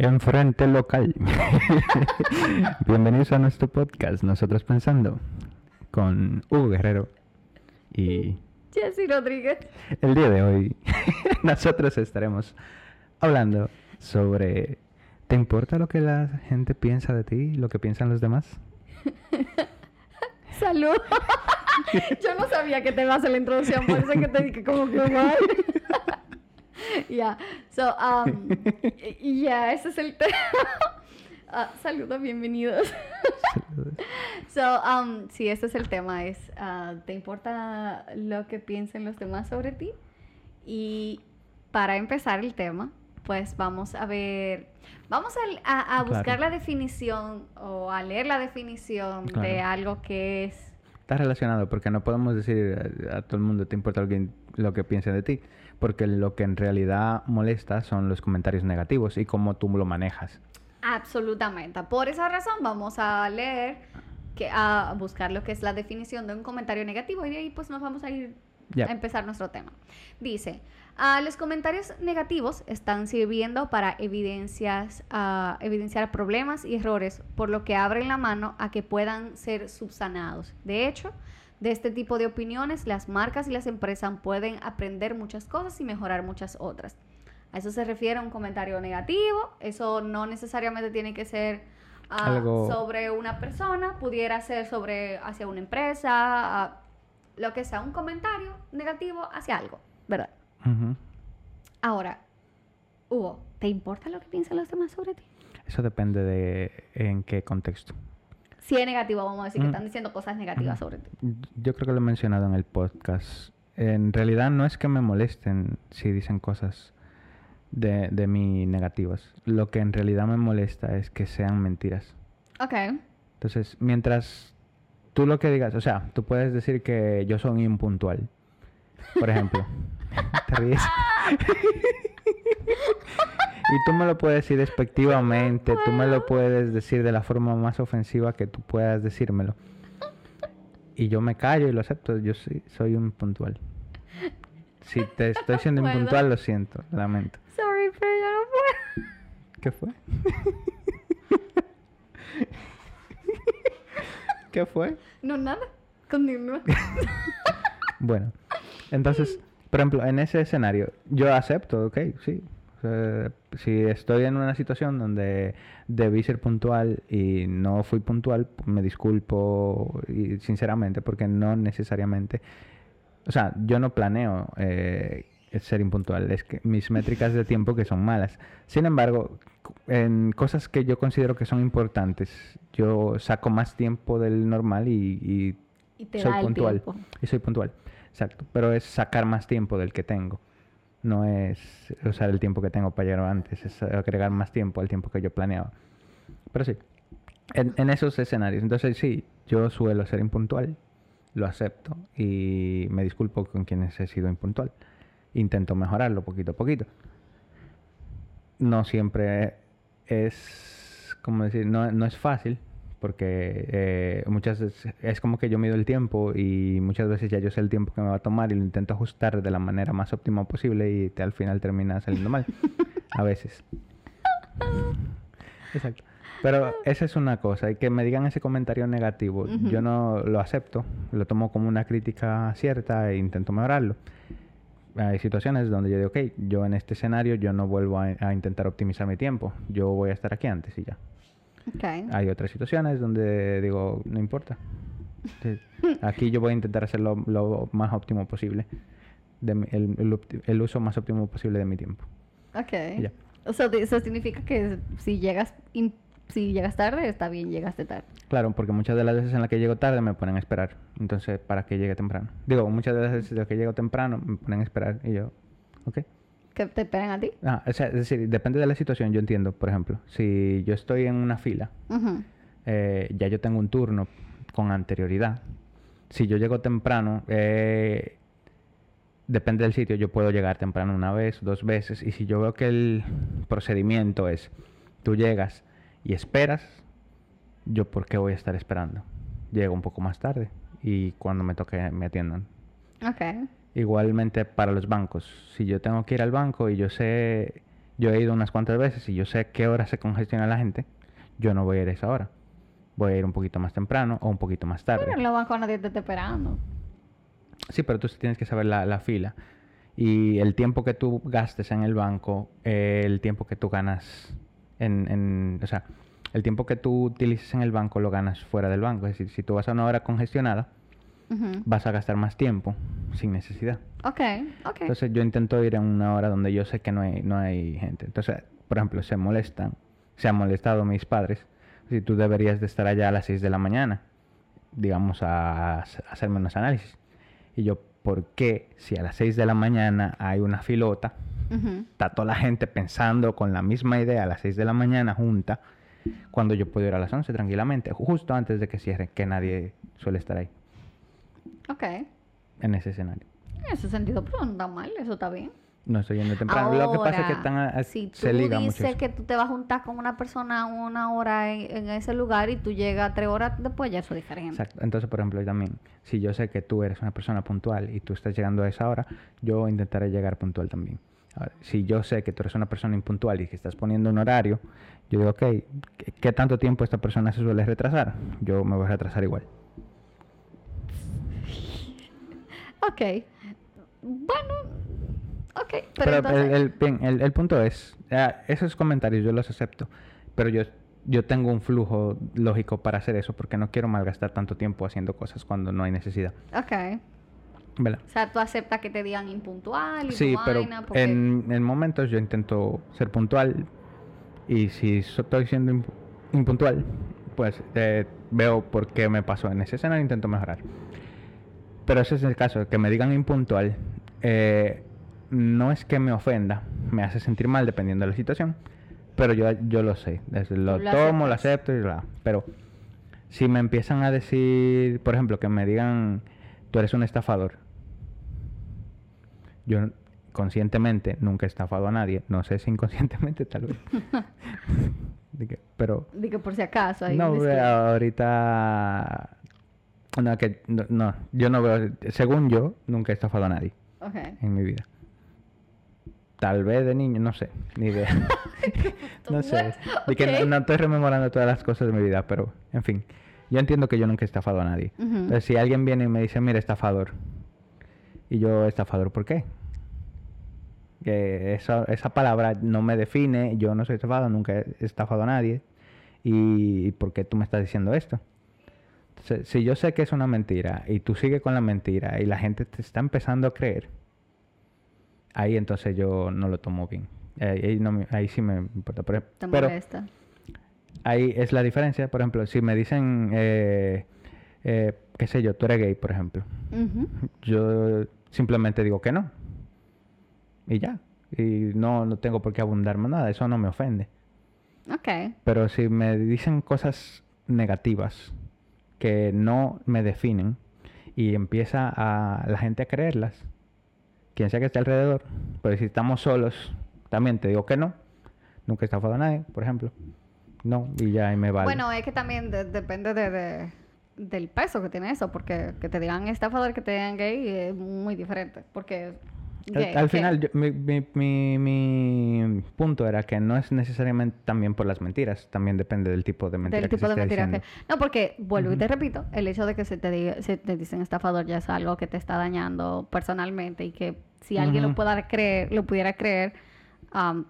Enfrente local. Bienvenidos a nuestro podcast, Nosotros Pensando, con Hugo Guerrero y Jessy Rodríguez. el día de hoy nosotros estaremos hablando sobre ¿te importa lo que la gente piensa de ti, lo que piensan los demás? Salud. Yo no sabía que te ibas a hacer la introducción, por eso que te dije como que mal. Ya, so, um, y ya, ese es el tema. Ah, saludos, bienvenidos. so, um, sí, ese es el tema, es, ah, ¿te importa lo que piensen los demás sobre ti? Y para empezar el tema, pues vamos a ver, vamos a, a- a buscar Claro. la definición o a leer la definición de Claro. algo que es... Está relacionado porque no podemos decir a, a todo el mundo te importa lo que, lo que piense de ti, porque lo que en realidad molesta son los comentarios negativos y cómo tú lo manejas. Absolutamente. Por esa razón vamos a leer, que, a buscar lo que es la definición de un comentario negativo y de ahí pues nos vamos a ir a empezar nuestro tema. Dice, "Ah, los comentarios negativos están sirviendo para evidencias, ah, evidenciar problemas y errores, por lo que abren la mano a que puedan ser subsanados. De hecho, de este tipo de opiniones, las marcas y las empresas pueden aprender muchas cosas y mejorar muchas otras. A eso se refiere un comentario negativo. Eso no necesariamente tiene que ser Algo- sobre una persona, pudiera ser sobre hacia una empresa, ah, lo que sea, un comentario negativo hacia algo, ¿verdad? Ahora, Hugo, ¿te importa lo que piensan los demás sobre ti? Eso depende de en qué contexto. Si es negativo, vamos a decir que Mm. están diciendo cosas negativas Ujú. sobre ti. Yo creo que lo he mencionado en el podcast. En realidad no es que me molesten si dicen cosas de, de mí negativas. Lo que en realidad me molesta es que sean mentiras. Ok. Entonces, mientras tú lo que digas, o sea, tú puedes decir que yo soy impuntual. Por ejemplo. ¿Te ríes? y tú me lo puedes decir despectivamente, tú me lo puedes decir de la forma más ofensiva que tú puedas decírmelo. Y yo me callo y lo acepto, yo sí, soy un puntual. Si te estoy siendo puedo. impuntual, lo siento, lamento. Sorry, pero yo no puedo. ¿Qué fue? ¿Qué fue? No, nada. Continúa. Bueno, entonces, por ejemplo, en ese escenario, yo acepto, ok, sí. O sea, si estoy en una situación donde debí ser puntual y no fui puntual, me disculpo y sinceramente porque no necesariamente, o sea, yo no planeo eh, ser impuntual, es que mis métricas de tiempo que son malas. Sin embargo, en cosas que yo considero que son importantes, yo saco más tiempo del normal y- y Y te soy puntual. tiempo. Y soy puntual, exacto. Pero es sacar más tiempo del que tengo. No es usar el tiempo que tengo para llegar antes, es agregar más tiempo al tiempo que yo planeaba. Pero sí, en, esos escenarios. Entonces sí, yo suelo ser impuntual, lo acepto y me disculpo con quienes he sido impuntual. Intento mejorarlo poquito a poquito. No siempre es, como decir, no, no es fácil, porque eh, muchas veces es como que yo mido el tiempo y muchas veces ya yo sé el tiempo que me va a tomar y lo intento ajustar de la manera más óptima posible y te- al final termina saliendo mal. A veces. Exacto. Pero esa es una cosa, y que me digan ese comentario negativo, Ujú. yo no lo acepto, lo tomo como una crítica cierta e intento mejorarlo. Hay situaciones donde yo digo, ok, yo en este escenario yo no vuelvo a, a intentar optimizar mi tiempo, yo voy a estar aquí antes y ya. Ok. Hay otras situaciones donde digo, no importa. Aquí yo voy a intentar hacer lo, lo más óptimo posible, de el, el el uso más óptimo posible de mi tiempo. Ok. Ya. O sea, eso significa que si llegas, in- si llegas tarde, está bien, llegaste tarde. Claro, porque muchas de las veces en las que llego tarde me ponen a esperar. Entonces, ¿para que llegue temprano? Digo, muchas de las veces en las que llego temprano me ponen a esperar y yo, ok. Que te esperen a ti. Ah, o sea, es decir, depende de la situación, yo entiendo, por ejemplo, si yo estoy en una fila, Ujú. eh, ya yo tengo un turno con anterioridad. Si yo llego temprano, eh, depende del sitio, yo puedo llegar temprano una vez, dos veces, y si yo veo que el procedimiento es, tú llegas y esperas, yo por qué voy a estar esperando. Llego un poco más tarde y cuando me toque me atiendan. Ok. Igualmente para los bancos. Si yo tengo que ir al banco y yo sé yo he ido unas cuantas veces y yo sé qué hora se congestiona la gente, yo no voy a ir a esa hora. Voy a ir un poquito más temprano o un poquito más tarde. Pero en los bancos nadie te está esperando. Sí, pero tú sí tienes que saber la, la fila. Y el tiempo que tú gastes en el banco, eh, el tiempo que tú ganas en, en... O sea, el tiempo que tú utilices en el banco lo ganas fuera del banco. Es decir, si tú vas a una hora congestionada, Ujú. vas a gastar más tiempo sin necesidad. Ok, ok. Entonces yo intento ir en una hora donde yo sé que no hay, no hay gente. Entonces, por ejemplo, se molestan, se han molestado mis padres. Si tú deberías de estar allá a las 6 de la mañana, digamos, a, a hacerme unos análisis. Y yo, ¿por qué si a las 6 de la mañana hay una filota, Ujú. está toda la gente pensando con la misma idea a las 6 de la mañana junta, cuando yo puedo ir a las 11 tranquilamente, justo antes de que cierre, que nadie suele estar ahí, Ok. en ese escenario. En ese sentido, pero no está mal, eso está bien. No estoy yendo temprano. Lo que pasa es que Ahora, están a- si tú se liga mucho. dices eso. que tú te vas a juntar con una persona una hora en, en ese lugar y tú llegas tres horas después, ya eso es diferente. Exacto. Entonces, por ejemplo, yo también, si yo sé que tú eres una persona puntual y tú estás llegando a esa hora, yo intentaré llegar puntual también. Ahora, si yo sé que tú eres una persona impuntual y que estás poniendo un horario, yo digo, ok, ¿qué, qué tanto tiempo esta persona se suele retrasar? Yo me voy a retrasar igual. Ok. Bueno. Ok. Pero, Pero, entonces... el, el- bien, el- el punto es, eh, esos comentarios yo los acepto, pero yo, yo tengo un flujo lógico para hacer eso porque no quiero malgastar tanto tiempo haciendo cosas cuando no hay necesidad. Ok. ¿Verdad? O sea, tú aceptas que te digan impuntual y Sí, pero vaina porque... en, en momentos yo intento ser puntual y si estoy siendo imp- impuntual, pues eh, veo por qué me pasó en ese escenario e intento mejorar. Pero ese es el caso, que me digan impuntual, eh, no es que me ofenda, me hace sentir mal dependiendo de la situación, pero yo, yo lo sé, es- lo tomo, lo acepto y bla. Pero si me empiezan a decir, por ejemplo, que me digan, tú eres un estafador, yo conscientemente nunca he estafado a nadie, no sé si inconscientemente tal vez. Que- pero Di que por si acaso hay no, ahorita no, que no, no, yo no veo, según yo, nunca he estafado a nadie en mi vida. Tal vez de niño, no sé, ni idea. no sé. De que no, estoy rememorando todas las cosas de mi vida, pero en fin. Yo entiendo que yo nunca he estafado a nadie. Entonces, si alguien viene y me dice, mira, estafador. Y yo, estafador, ¿por qué? Que esa, esa palabra no me define, yo no soy estafado, nunca he estafado a nadie. ¿Y por qué tú me estás diciendo esto? Si yo sé que es una mentira y tú sigues con la mentira y la gente te está empezando a creer, ahí entonces yo no lo tomo bien. Ahí, ahí no me- ahí sí me importa. Pero, Te pero ahí es la diferencia. Por ejemplo, si me dicen, eh, eh, qué sé yo, tú eres gay, por ejemplo. Yo simplemente digo que no. Y ya. Y no, no tengo por qué abundar más nada. Eso no me ofende. Ok. Pero si me dicen cosas negativas que no me definen y empieza la gente a creerlas, quien sea que esté alrededor, pero si estamos solos, también te digo que no. Nunca he estafado a nadie, por ejemplo. No, y ya ahí me vale. Bueno, es que también de- depende de, de- del peso que tiene eso, porque que te digan estafador, que te digan gay, es muy diferente. Porque Al- final, yo- mi, mi- mi- mi punto era que no es necesariamente también por las mentiras, también depende del tipo de mentira del que tipo se de esté mentira diciendo. que... No, porque, vuelvo y te repito, el hecho de que se te, diga- se te dicen estafador ya es algo que te está dañando personalmente y que si alguien lo Ujú. pudiera creer, lo pudiera creer, am,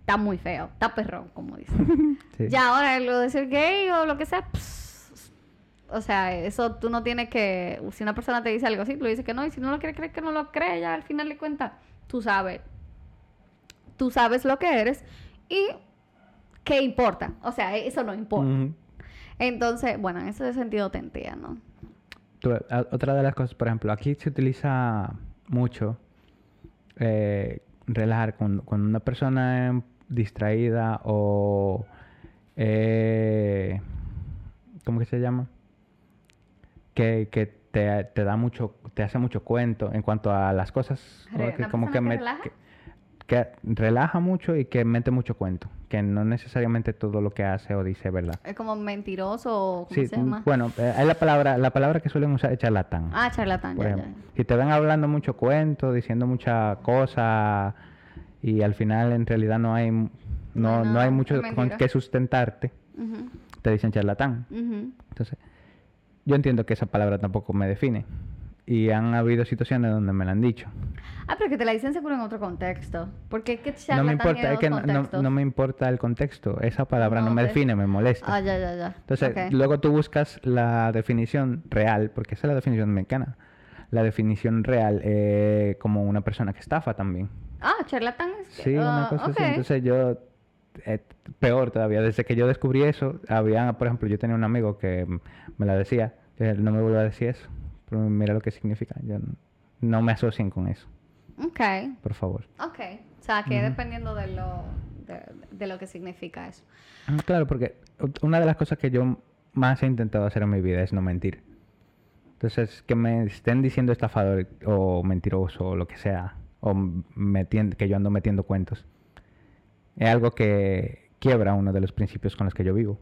está muy feo, está perrón, como dicen. Sí. Ya ahora lo de ser gay o lo que sea, pss, o sea, eso tú no tienes que, si una persona te dice algo así, tú le dices que no, y si no lo quiere creer, que no lo cree, ya al final de cuentas, tú sabes, tú sabes lo que eres y qué importa, o sea, eso no importa. Entonces, bueno, en ese sentido te entiendo. Tú, a- otra de las cosas, por ejemplo, aquí se utiliza mucho eh, relajar con, con una persona em, distraída o... eh, ¿Cómo que se llama? Que, que te, te da mucho, te hace mucho cuento en cuanto a las cosas. Re- que ¿una como que, me- relaja? que- que relaja mucho y que mete mucho cuento. Que no necesariamente todo lo que hace o dice es verdad. Es como mentiroso o ¿cómo Sí, se llama? bueno, eh, hay la palabra, la palabra que suelen usar es charlatán. Ah, charlatán, ya, ejemplo. ya. Si te ven hablando mucho cuento, diciendo mucha cosa y al final en realidad no hay, no, No, no, hay mucho es con que sustentarte, te dicen charlatán. Entonces, yo entiendo que esa palabra tampoco me define. Y han habido situaciones donde me la han dicho. Ah, pero que te la dicen seguro en otro contexto. Porque es que No me importa, es que no, no- no me importa el contexto. Esa palabra no, No me te- define, me molesta. Ah, ya, ya, ya. Entonces, Ok. luego tú buscas la definición real, porque esa es la definición mexicana. La definición real eh, como una persona que estafa también. Ah, charlatán es Sí, una ah, cosa así. ok. Entonces yo, eh, peor todavía, desde que yo descubrí eso, había, por ejemplo, yo tenía un amigo que me la decía, no me vuelva a decir eso, pero mira lo que significa. Yo no me asocien con eso, Ok, por favor. ok. O sea, que dependiendo de lo, de, de lo que significa eso. Ah, Claro, porque una de las cosas que yo más he intentado hacer en mi vida es no mentir. Entonces, que me estén diciendo estafador o mentiroso o lo que sea, o m- metien- que yo ando metiendo cuentos, es algo que quiebra uno de los principios con los que yo vivo.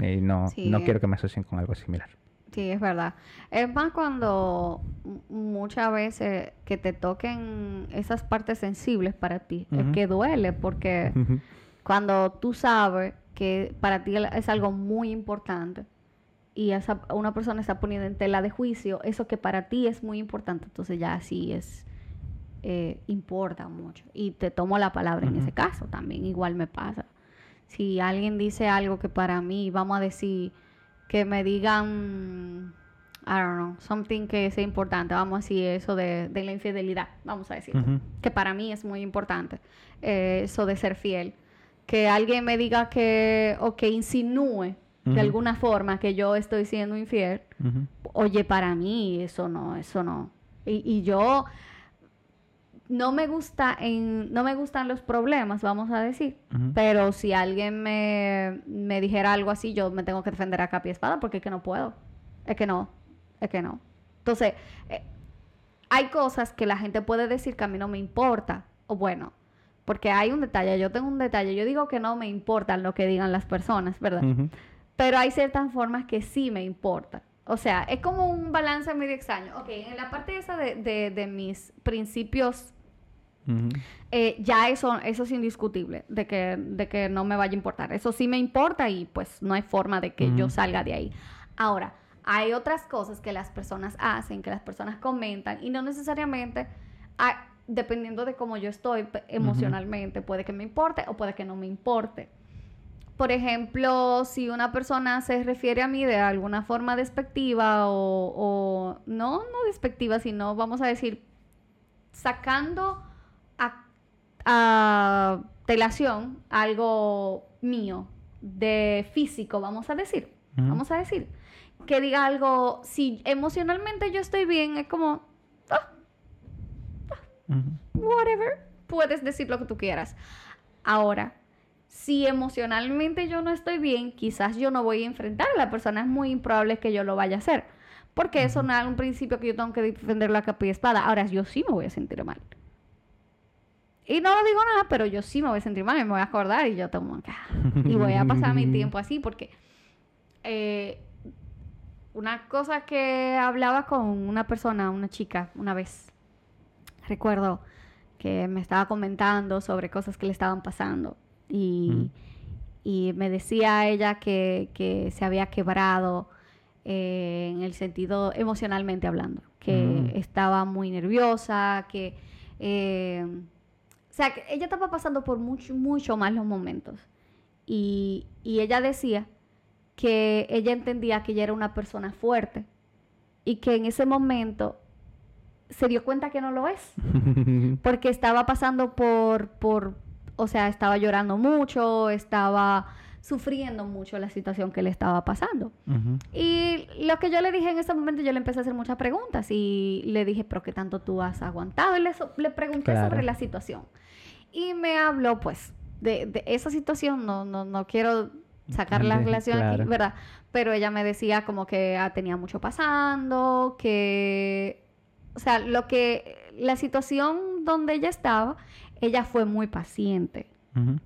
Y no, Sí. no quiero que me asocien con algo similar. Sí, es verdad. Es más cuando muchas veces que te toquen esas partes sensibles para ti, es que duele porque cuando tú sabes que para ti es algo muy importante y esa, una persona está poniendo en tela de juicio eso que para ti es muy importante, entonces ya sí es, eh, importa mucho. Y te tomo la palabra en ese caso también, igual me pasa. Si alguien dice algo que para mí, vamos a decir, que me digan, I don't know, something que sea importante, vamos a decir eso de, de la infidelidad, vamos a decir que para mí es muy importante, eh, eso de ser fiel. Que alguien me diga que, o que insinúe de alguna forma que yo estoy siendo infiel, oye, para mí eso no, eso no. Y, y yo no me gusta en, no me gustan los problemas, vamos a decir. Pero si alguien me, me dijera algo así, yo me tengo que defender a capa y espada porque es que no puedo. Es que no, es que no. Entonces, eh, hay cosas que la gente puede decir que a mí no me importa. O bueno, porque hay un detalle, yo tengo un detalle. Yo digo que no me importa lo que digan las personas, ¿verdad? Pero hay ciertas formas que sí me importan. O sea, es como un balance medio extraño. Ok, en la parte esa de, de, de mis principios Eh, ya eso, eso es indiscutible, de que, de que no me vaya a importar. Eso sí me importa y pues no hay forma de que yo salga de ahí. Ahora, hay otras cosas que las personas hacen, que las personas comentan y no necesariamente, ah, dependiendo de cómo yo estoy emocionalmente, puede que me importe o puede que no me importe. Por ejemplo, si una persona se refiere a mí de alguna forma despectiva o, o no, no despectiva, sino vamos a decir, sacando a telación algo mío, de físico, vamos a decir. Vamos a decir. Que diga algo, si emocionalmente yo estoy bien, es como, ah, Ujú. whatever, puedes decir lo que tú quieras. Ahora, si emocionalmente yo no estoy bien, quizás yo no voy a enfrentar a la persona, es muy improbable que yo lo vaya a hacer. Porque eso no es un principio que yo tengo que defender la capa y espada. Ahora, yo sí me voy a sentir mal. Y no lo digo nada, pero yo sí me voy a sentir mal y me voy a acordar y yo tomo acá. Y voy a pasar mi tiempo así porque eh, una cosa que hablaba con una persona, una chica, una vez, recuerdo que me estaba comentando sobre cosas que le estaban pasando y, y me decía ella que, que se había quebrado eh, en el sentido emocionalmente hablando, que Mm. estaba muy nerviosa, que... eh, sea, que ella estaba pasando por mucho, mucho malos momentos. Y, y ella decía que ella entendía que ella era una persona fuerte y que en ese momento se dio cuenta que no lo es, porque estaba pasando por, por, o sea, estaba llorando mucho, estaba sufriendo mucho la situación que le estaba pasando. Y lo que yo le dije en ese momento, yo le empecé a hacer muchas preguntas y le dije, pero ¿qué tanto tú has aguantado? Y le, so- le pregunté Claro. sobre la situación. Y me habló, pues, de, de esa situación, no, no, no quiero sacar la relación aquí. ¿verdad? Pero ella me decía como que ah, tenía mucho pasando, que, o sea, lo que, la situación donde ella estaba, ella fue muy paciente Ujú.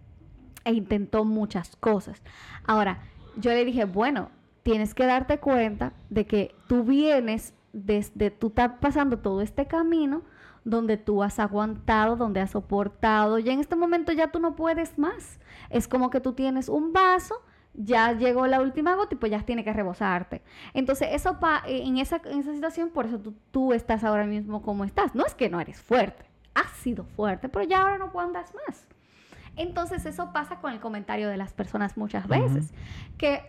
E intentó muchas cosas. Ahora, yo le dije, bueno, tienes que darte cuenta de que tú vienes desde, tú estás pasando todo este camino donde tú has aguantado, donde has soportado, y en este momento ya tú no puedes más. Es como que tú tienes un vaso, ya llegó la última gota y pues ya tiene que rebosarte. Entonces, eso pa en, esa, en esa situación, por eso tú, tú estás ahora mismo como estás. No es que no eres fuerte, has sido fuerte, pero ya ahora no puedes más. Entonces eso pasa con el comentario de las personas muchas veces, que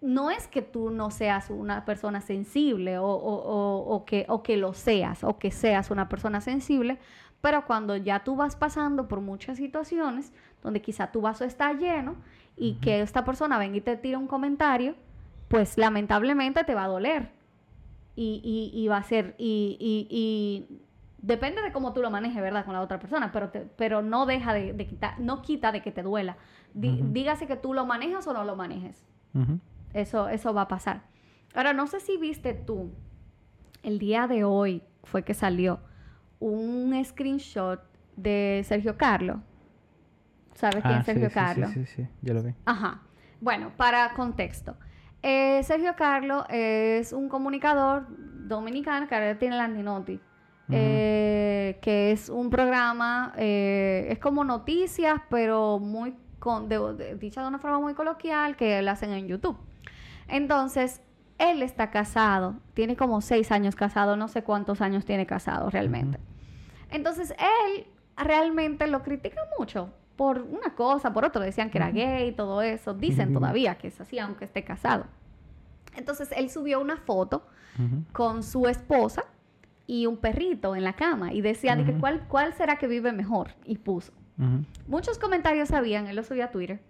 no es que tú no seas una persona sensible o, que, o que lo seas o que seas una persona sensible, pero cuando ya tú vas pasando por muchas situaciones donde quizá tu vaso está lleno y que esta persona venga y te tira un comentario, pues lamentablemente te va a doler. Y, va a ser, y, depende de cómo tú lo manejes, ¿verdad? Con la otra persona, pero, pero no deja de, quitar, no quita de que te duela. Dígase que tú lo manejas o no lo manejes. Eso, eso va a pasar. Ahora, no sé si viste tú, el día de hoy fue que salió un screenshot de Sergio Carlos. ¿Sabes quién es ah, Sergio Carlos? Sí, sí, sí, yo lo vi. Ajá. Bueno, para contexto. Eh, Sergio Carlos es un comunicador dominicano que ahora tiene la Eh, que es un programa, eh, es como noticias, pero muy con, dicha de una forma muy coloquial, que lo hacen en YouTube. Entonces, él está casado, tiene como seis años casado, no sé cuántos años tiene casado realmente. Entonces, él realmente lo critica mucho por una cosa, por otro, decían que era gay y todo eso, dicen todavía que es así, aunque esté casado. Entonces, él subió una foto con su esposa y un perrito en la cama y decía, ¿cuál, ¿cuál será que vive mejor? Y puso. Muchos comentarios habían, él lo subió a Twitter,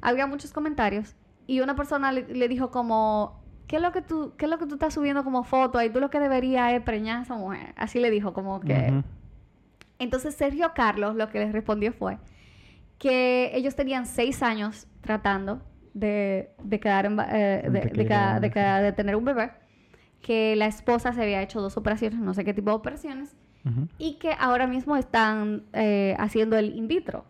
había muchos comentarios y una persona le, dijo como, ¿qué es lo que tú, qué es lo que tú estás subiendo como foto? Ahí tú lo que deberías es preñar a esa mujer. Así le dijo, como que... Entonces Sergio Carlos lo que les respondió fue que ellos tenían seis años tratando de, quedar eh, de, de, tener un bebé, que la esposa se había hecho dos operaciones, no sé qué tipo de operaciones, y que ahora mismo están eh, haciendo el in vitro,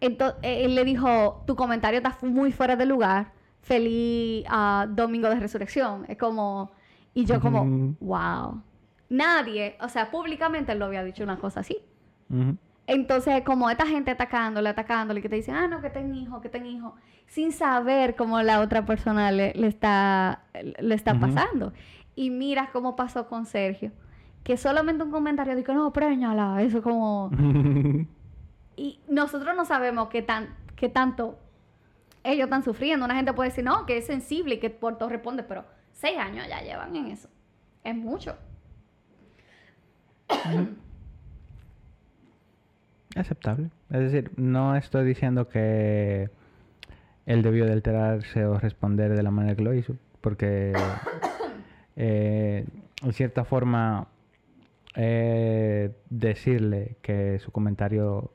entonces, eh, él le dijo, tu comentario está muy fuera de lugar. Feliz uh, Domingo de Resurrección. Es como... Y yo como, wow. Nadie, o sea, públicamente él lo había dicho una cosa así. Entonces, como esta gente atacándole, atacándole, que te dicen, ah, no, que ten hijo, que ten hijo, sin saber cómo la otra persona le, está, le está pasando. Y mira cómo pasó con Sergio, que solamente un comentario dijo, no, préñala, eso como... Y nosotros no sabemos qué, tan, qué tanto ellos están sufriendo. Una gente puede decir, no, que es sensible y que por todo responde, pero seis años ya llevan en eso. Es mucho. Aceptable. Es decir, no estoy diciendo que él debió de alterarse o responder de la manera que lo hizo, porque eh, en cierta forma eh, decirle que su comentario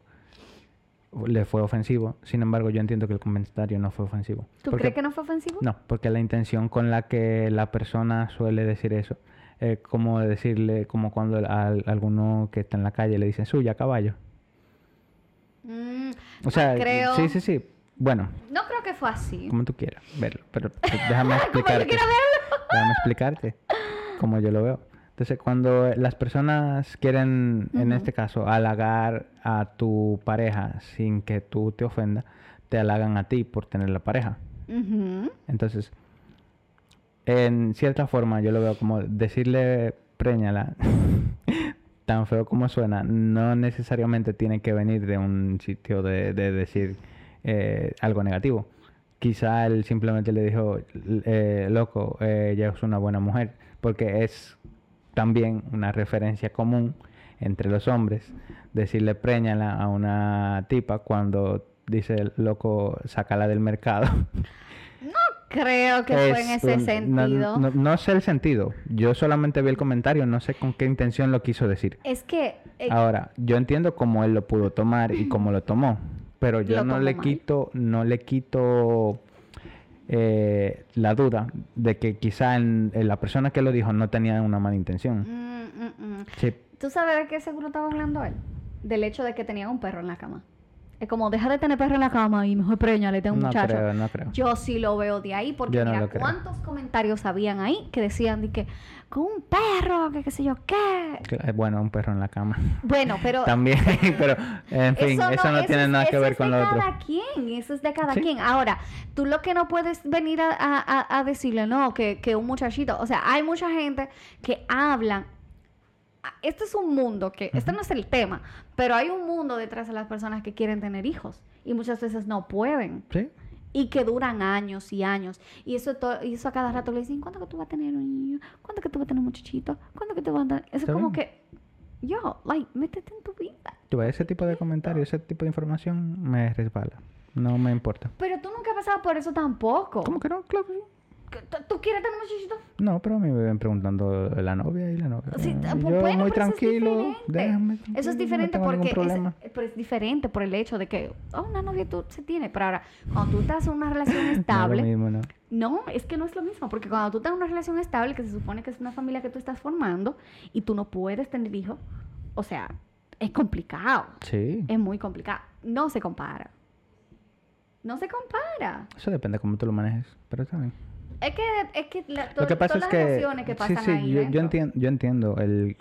le fue ofensivo. Sin embargo, yo entiendo que el comentario no fue ofensivo. ¿Tú crees que no fue ofensivo? No, porque la intención con la que la persona suele decir eso es como decirle, como cuando a, alguno que está en la calle le dicen suya, caballo. Mm, o sea, creo... sí, sí, sí. Bueno. No creo que fue así. Como tú quieras verlo, pero déjame explicarte. verlo? Déjame explicarte como yo lo veo. Entonces, cuando las personas quieren, en este caso, halagar a tu pareja sin que tú te ofendas, te halagan a ti por tener la pareja. Entonces, en cierta forma, yo lo veo como decirle preñala, tan feo como suena, no necesariamente tiene que venir de un sitio de, decir eh, algo negativo. Quizá él simplemente le dijo, eh, loco, eh, ella es una buena mujer, porque es también una referencia común entre los hombres, decirle preñala a una tipa cuando dice loco, sácala del mercado. No creo que fue en ese sentido. No, sé el sentido. Yo solamente vi el comentario, no sé con qué intención lo quiso decir. Es que... Eh, Ahora, yo entiendo cómo él lo pudo tomar y cómo lo tomó, pero yo no le quito, no le quito eh, la duda de que quizá la persona que lo dijo no tenía una mala intención. Mm, mm, mm. ¿Tú sabes de qué seguro estaba hablando él? Del hecho de que tenía un perro en la cama. Es como, deja de tener perro en la cama y mejor preñale, tengo un No muchacho. creo, no creo. Yo sí lo veo de ahí porque Yo no mira creo. cuántos comentarios habían ahí que decían de que con un perro, que qué sé yo qué. Cla- Bueno, un perro en la cama. Bueno, pero También, pero en fin, eso no, tiene es- nada que eso ver es con de lo otro. cada quien, eso es de cada Sí. quien. Ahora, tú lo que no puedes venir a, a- a- decirle, no, que, que un muchachito, o sea, hay mucha gente que hablan. Este es un mundo que, este no es el tema, pero hay un mundo detrás de las personas que quieren tener hijos y muchas veces no pueden Sí, y que duran años y años. Y eso, y eso a cada rato le dicen, ¿cuándo que tú vas a tener un niño? ¿Cuándo que tú vas a tener un muchachito? ¿Cuándo que tú vas a tener...? Es como bien. que, yo, like, métete en tu vida. yo ese tipo de comentarios, ese tipo de información me resbala. No me importa. Pero tú nunca has pasado por eso tampoco. ¿Cómo que no? Claro que sí. ¿Que ¿Tú, quieres tener muchachito? No, pero a mí me ven preguntando la novia y la novia. Sí, Eh, ah, yo bueno, muy tranquilo, déjame Eso es diferente no porque es, pero es diferente por el hecho de que oh, una novia tú se tiene, pero ahora cuando tú estás en una relación No es lo estable, mismo, ¿no? no, es que no es lo mismo, porque cuando tú estás en una relación estable, que se supone que es una familia que tú estás formando y tú no puedes tener hijos, o sea, es complicado, Sí, es muy complicado, no se compara. No se compara. eso depende de cómo tú lo manejes, pero está bien. Es que, es que la- to- Lo que pasa todas es las que, relaciones que sí, pasan sí, ahí yo, yo, entiendo, yo entiendo el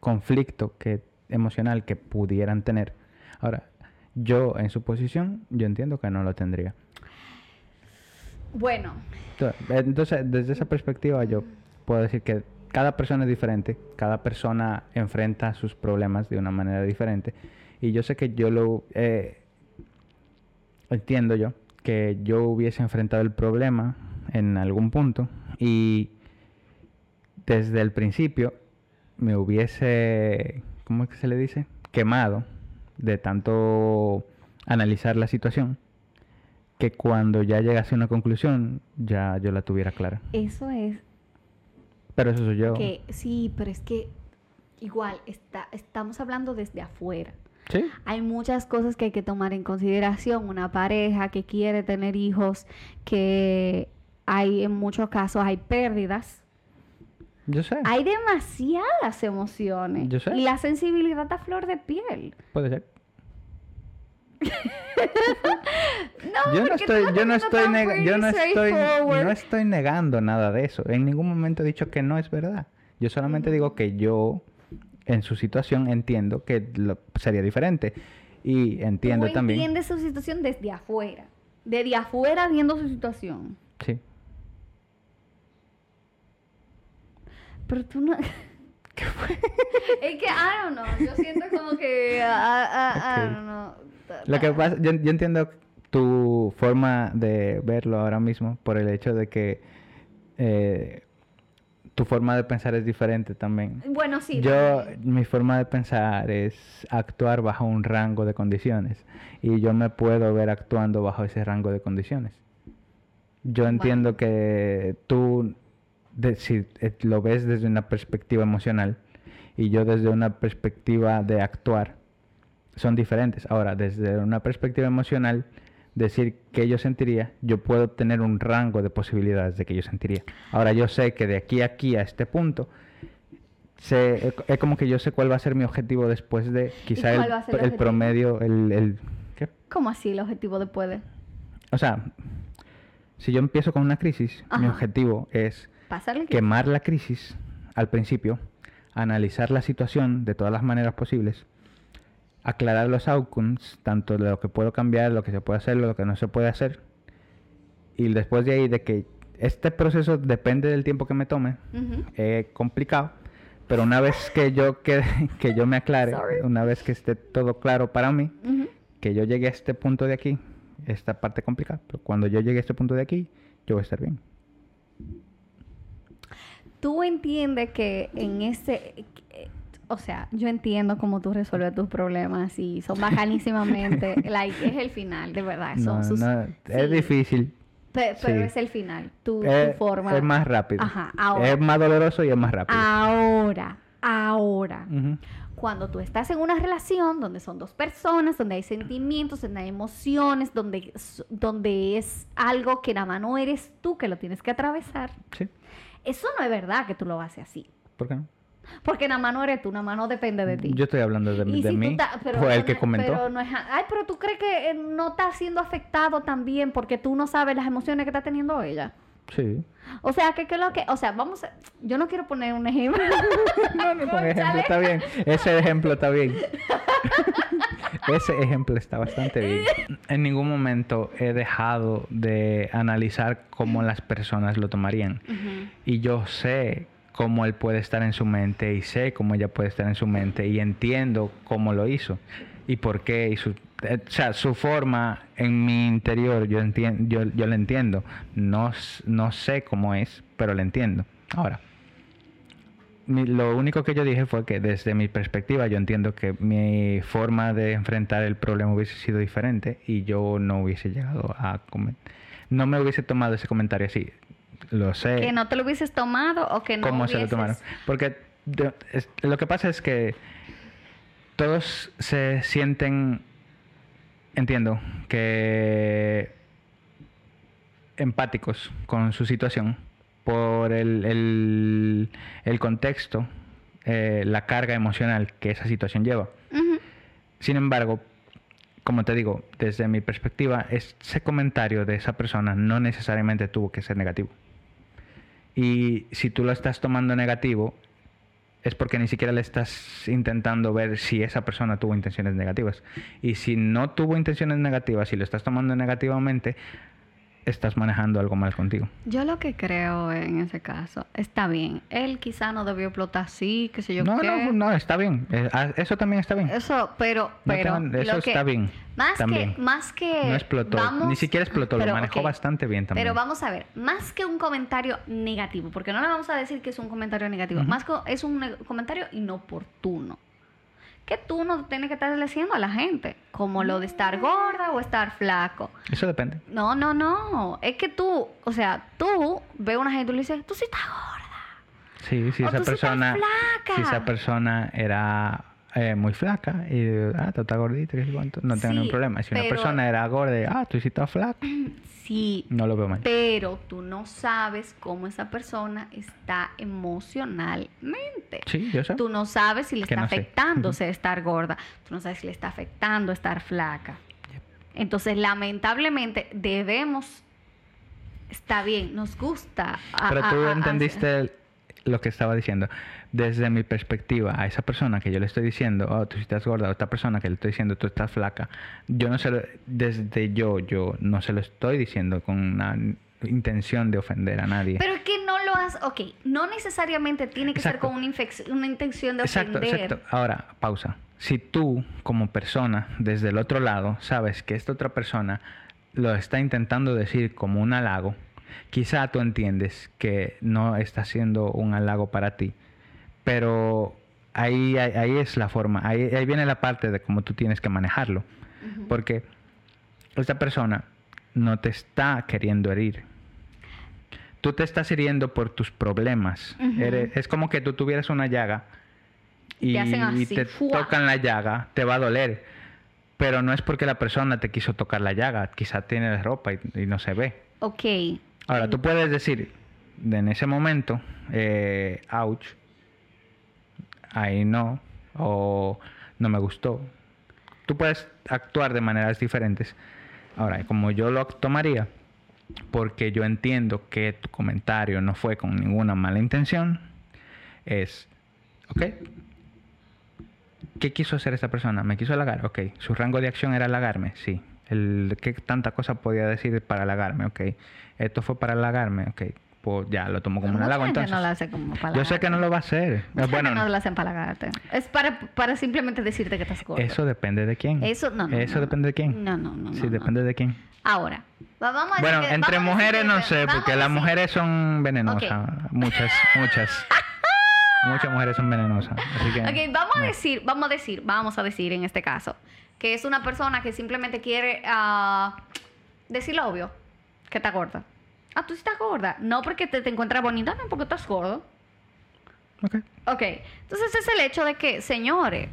conflicto que emocional que pudieran tener. Ahora, yo en su posición, yo entiendo que no lo tendría. Bueno, Ento- Entonces, desde esa perspectiva, yo puedo decir que cada persona es diferente, cada persona enfrenta sus problemas de una manera diferente. Y yo sé que yo lo eh, entiendo yo, que yo hubiese enfrentado el problema en algún punto y desde el principio me hubiese, ¿cómo es que se le dice? Quemado de tanto analizar la situación que cuando ya llegase a una conclusión ya yo la tuviera clara. eso es Pero eso soy yo. que sí, pero es que igual está, estamos hablando desde afuera. Sí. Hay muchas cosas que hay que tomar en consideración. Una pareja que quiere tener hijos, que hay en muchos casos hay pérdidas. Yo sé. Hay demasiadas emociones. Yo sé. Y la sensibilidad a flor de piel. Puede ser. No, yo no estoy, yo no estoy, yo no estoy, no estoy negando nada de eso. En ningún momento he dicho que no es verdad. Yo solamente digo que yo, en su situación, entiendo que lo- sería diferente. Y entiendo Tú también. entiendes su situación desde afuera. Desde afuera viendo su situación. Sí. Pero tú no... es que, I don't know, yo siento como que... ah, ah, I Ok. don't know. Lo que pasa, yo, yo entiendo tu forma de verlo ahora mismo por el hecho de que eh, tu forma de pensar es diferente también. Bueno, sí. Yo, también. mi forma de pensar es actuar bajo un rango de condiciones y yo me puedo ver actuando bajo ese rango de condiciones. Yo entiendo que tú, de- si eh, lo ves desde una perspectiva emocional y yo desde una perspectiva de actuar, son diferentes. Ahora, desde una perspectiva emocional, decir que yo sentiría, yo puedo tener un rango de posibilidades de que yo sentiría. Ahora, yo sé que de aquí a aquí a este punto, sé- es como que yo sé cuál va a ser mi objetivo después de quizá el, el el promedio, el, el- ¿qué? ¿Cómo así el objetivo después de O sea, si yo empiezo con una crisis, mi objetivo es pasarle? quemar la crisis al principio, analizar la situación de todas las maneras posibles, aclarar los outcomes, tanto de lo que puedo cambiar, lo que se puede hacer, lo que no se puede hacer, y después de ahí de que este proceso depende del tiempo que me tome, Ujú. es complicado, pero una vez que yo quede, que yo me aclare, Sorry. una vez que esté todo claro para mí, Ujú. que yo llegue a este punto de aquí, esta parte complicada, pero cuando yo llegue a este punto de aquí, yo voy a estar bien. Tú entiendes que en ese... O sea, yo entiendo cómo tú resuelves tus problemas y son bacanísimamente... like, es el final, de verdad. Son No, sus, no, es difícil. Pe- pero sí. es el final. Tu, tu Es, forma... es más rápido. Ajá, ahora. Es más doloroso y es más rápido. Ahora, ahora. Cuando tú estás en una relación donde son dos personas, donde hay sentimientos, donde hay emociones, donde, donde es algo que nada más no eres tú que lo tienes que atravesar, Sí, eso no es verdad que tú lo haces así. ¿por qué no? Porque nada más no eres tú, nada más no depende de ti. Yo estoy hablando de, Y de si tú mí. ta- pero Fue el que comentó. Pero no es, ay, pero tú crees que eh, no está siendo afectado también porque tú no sabes las emociones que está teniendo ella. Sí. O sea, que, que lo que, o sea, vamos a, yo no quiero poner un ejemplo. No, no, un ejemplo está bien. Ese ejemplo está bien. Ese ejemplo está bastante bien. En ningún momento he dejado de analizar cómo las personas lo tomarían. Y yo sé cómo él puede estar en su mente y sé cómo ella puede estar en su mente y entiendo cómo lo hizo y por qué y su eh, o sea, su forma en mi interior yo entiendo yo, yo la entiendo. No no sé cómo es pero la entiendo. Ahora mi- lo único que yo dije fue que desde mi perspectiva yo entiendo que mi forma de enfrentar el problema hubiese sido diferente y yo no hubiese llegado a no me hubiese tomado ese comentario así. Lo sé. Que no te lo hubieses tomado o que no cómo se lo hubieses- tomaron. Porque de- es- lo que pasa es que todos se sienten, entiendo, que empáticos con su situación por el, el- el contexto, eh, la carga emocional que esa situación lleva. Sin embargo, como te digo, desde mi perspectiva, ese comentario de esa persona no necesariamente tuvo que ser negativo. Y si tú lo estás tomando negativo, es porque ni siquiera le estás intentando ver si esa persona tuvo intenciones negativas. Y si no tuvo intenciones negativas y lo estás tomando negativamente, estás manejando algo mal contigo. Yo lo que creo en ese caso, está bien. Él quizá no debió explotar así, qué sé yo no, qué. no, no, está bien. Eh, ah, Eso también está bien. Eso, pero, No pero tengan- eso lo que- está bien. Más también. que, más que No explotó, vamos- ni siquiera explotó, pero, lo manejó bastante bien también. Pero vamos a ver, más que un comentario negativo, porque no le vamos a decir que es un comentario negativo, más que es un comentario inoportuno. Que tú no tienes que estar diciendo a la gente, como lo de estar gorda o estar flaco. Eso depende. No, no, no. Es que tú, o sea, tú ves a una gente y tú le dices, tú sí estás gorda. Sí, si O esa tú sí estás persona, flaca. si esa persona era eh, muy flaca y ah, tú estás gordita, qué cuánto, no tengo Sí, ningún problema. Si una persona era gorda, y, ah, tú sí estás flaca, Sí, no lo veo mal. pero tú no sabes cómo esa persona está emocionalmente. Sí, yo sé. Tú no sabes si le Que está no sé. afectándose estar gorda. Tú no sabes si le está afectando estar flaca. Entonces, lamentablemente, debemos. Está bien, nos gusta. a- Pero tú a- a- entendiste lo que estaba diciendo. Desde mi perspectiva, a esa persona que yo le estoy diciendo, oh, tú estás gorda, o esta persona que le estoy diciendo, tú estás flaca, yo no se lo, desde yo, yo no se lo estoy diciendo con una intención de ofender a nadie. Pero es que no lo has. Ok, no necesariamente tiene que ser Exacto. con una, una intención de Exacto, ofender. exacto. Ahora, pausa. Si tú, como persona, desde el otro lado, sabes que esta otra persona lo está intentando decir como un halago, quizá tú entiendes que no está siendo un halago para ti, pero ahí, ahí, ahí es la forma, ahí, ahí viene la parte de cómo tú tienes que manejarlo, porque esta persona no te está queriendo herir. Tú te estás hiriendo por tus problemas. Eres- es como que tú tuvieras una llaga y, Te hacen y así, te tocan la llaga, te va a doler. Pero no es porque la persona te quiso tocar la llaga, quizá tiene ropa y, y no se ve. Ok. Ahora, tú puedes decir en ese momento, eh, ouch, ahí no, o no me gustó. Tú puedes actuar de maneras diferentes. Ahora, como yo lo tomaría, porque yo entiendo que tu comentario no fue con ninguna mala intención, es, ok, ¿qué quiso hacer esta persona? ¿Me quiso halagar? Ok, su rango de acción era halagarme, sí. El, ¿Qué tanta cosa podía decir para halagarme? Ok, esto fue para halagarme, ok, pues ya lo tomo como un halago entonces. no lo hace como para Yo sé que no lo va a hacer. Mucha bueno, gente no lo hacen para halagarte. Es para, para simplemente decirte que estás gordo. eso depende de quién. Eso, no, no, Eso no, depende de quién. No, no, no. Sí, depende de quién. Ahora, va- vamos a Bueno, que- entre mujeres no sé, porque las mujeres son venenosas. Muchas, muchas. Muchas mujeres son venenosas. Así que, Ok, vamos a decir, vamos a decir, vamos a decir en este caso, que es una persona que simplemente quiere ah, decir lo obvio, que está gorda. Ah, tú sí estás gorda. No porque te, te encuentras bonita, no porque estás gordo. Ok. Ok, entonces es el hecho de que, señores,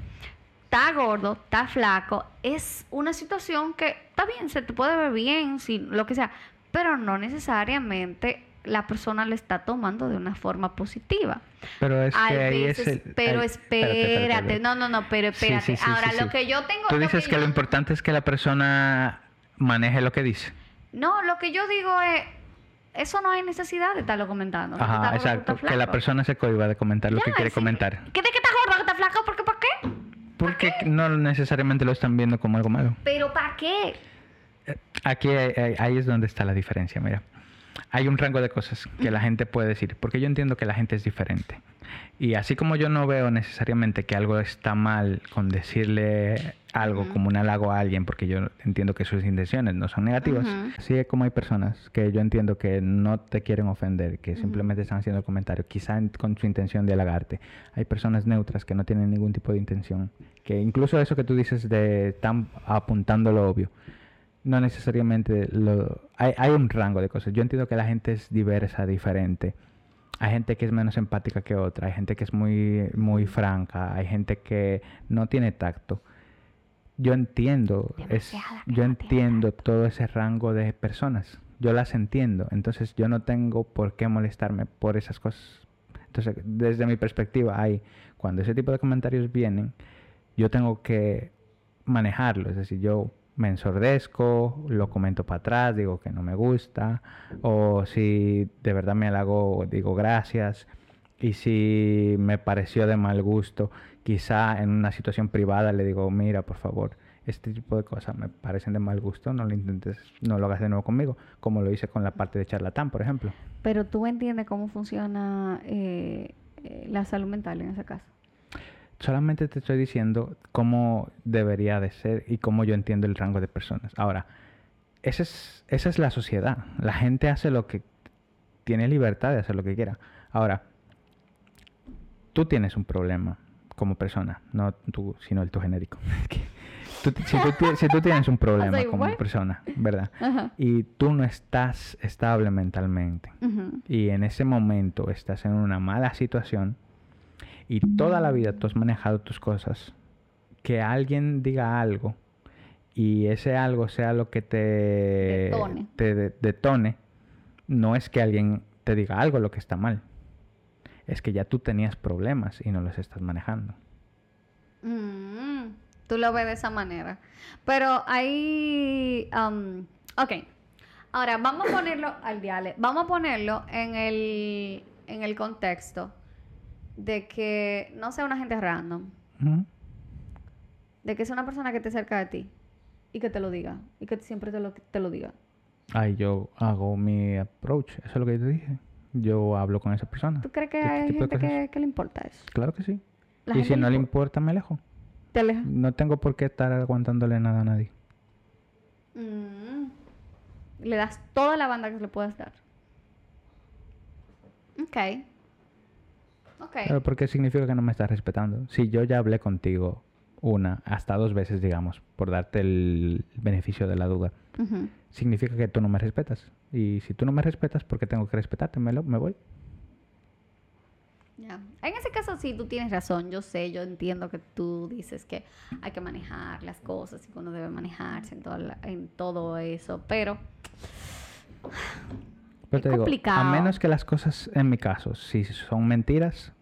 está gordo, está flaco, es una situación que está bien, se te puede ver bien, si, lo que sea, pero no necesariamente la persona lo está tomando de una forma positiva. Pero es que Hay ahí veces- es el... pero ahí- espérate, espérate. no, no, no, pero espérate. sí, sí, Ahora, lo que yo tengo... Tú dices que, lo importante es que la persona maneje lo que dice. No, lo que yo digo es, eso no hay necesidad de estarlo comentando. Ajá, exacto. Que la persona se cohiba de comentar lo que quiere sí. comentar. ¿Qué de que estás gordo, que estás flaco? ¿Por qué? ¿Para qué? Porque no necesariamente lo están viendo como algo malo. ¿Pero para qué? Aquí hay- hay- ahí es donde está la diferencia, mira. Hay un rango de cosas que la gente puede decir, porque yo entiendo que la gente es diferente. Y así como yo no veo necesariamente que algo está mal con decirle algo como un halago a alguien, porque yo entiendo que sus intenciones no son negativas, Ujú. así es como hay personas que yo entiendo que no te quieren ofender, que simplemente están haciendo el comentario, quizá con su intención de halagarte. Hay personas neutras que no tienen ningún tipo de intención, que incluso eso que tú dices de están apuntando lo obvio, no necesariamente lo... Hay, hay un rango de cosas. Yo entiendo que la gente es diversa, diferente. Hay gente que es menos empática que otra, hay gente que es muy, muy franca, hay gente que no tiene tacto. Yo entiendo, es, yo entiendo todo ese rango de personas. Yo las entiendo. Entonces yo no tengo por qué molestarme por esas cosas. Entonces, desde mi perspectiva, hay, cuando ese tipo de comentarios vienen, yo tengo que manejarlo. Es decir, yo me ensordezco, lo comento para atrás, digo que no me gusta, o si de verdad me halago, digo gracias, y si me pareció de mal gusto, quizá en una situación privada le digo, mira, por favor, este tipo de cosas me parecen de mal gusto, no lo intentes, no lo hagas de nuevo conmigo, como lo hice con la parte de charlatán, por ejemplo. Pero tú entiendes cómo funciona eh, eh, la salud mental en ese caso. Solamente te estoy diciendo cómo debería de ser y cómo yo entiendo el rango de personas. Ahora, esa es, esa es la sociedad. La gente hace lo que tiene libertad de hacer lo que quiera. Ahora, tú tienes un problema como persona, no tú, sino el tu genérico. Tú- si, tú, ti- si tú tienes un problema like, como persona, ¿verdad? Y tú no estás estable mentalmente, y en ese momento estás en una mala situación y toda la vida tú has manejado tus cosas, que alguien diga algo y ese algo sea lo que te Detone. te de- detone, no es que alguien te diga algo lo que está mal, es que ya tú tenías problemas y no los estás manejando. Mm, tú lo ves de esa manera. Pero ahí... um, ok. Ahora, vamos a ponerlo al diale. Vamos a ponerlo en el, en el contexto de que no sea una gente random. De que sea una persona que esté cerca de ti. Y que te lo diga. Y que siempre te lo, te lo diga. Ay, yo hago mi approach, eso es lo que yo te dije. Yo hablo con esa persona. ¿Tú crees que este hay gente que, que le importa eso? Claro que sí. La y si no le impo- importa, me alejo. te aleja. No tengo por qué estar aguantándole nada a nadie. Mm. Le das toda la banda que le puedas dar. Ok. Ok. Pero porque significa que no me estás respetando. Si yo ya hablé contigo una, hasta dos veces, digamos, por darte el beneficio de la duda, Ujú. significa que tú no me respetas. Y si tú no me respetas, ¿por qué tengo que respetarte? Me, lo- me voy. Ya. En ese caso sí, tú tienes razón. Yo sé, yo entiendo que tú dices que hay que manejar las cosas y que uno debe manejarse en, toda la- en todo eso, pero Pero Es te digo, complicado. a menos que las cosas, en mi caso, si son mentiras,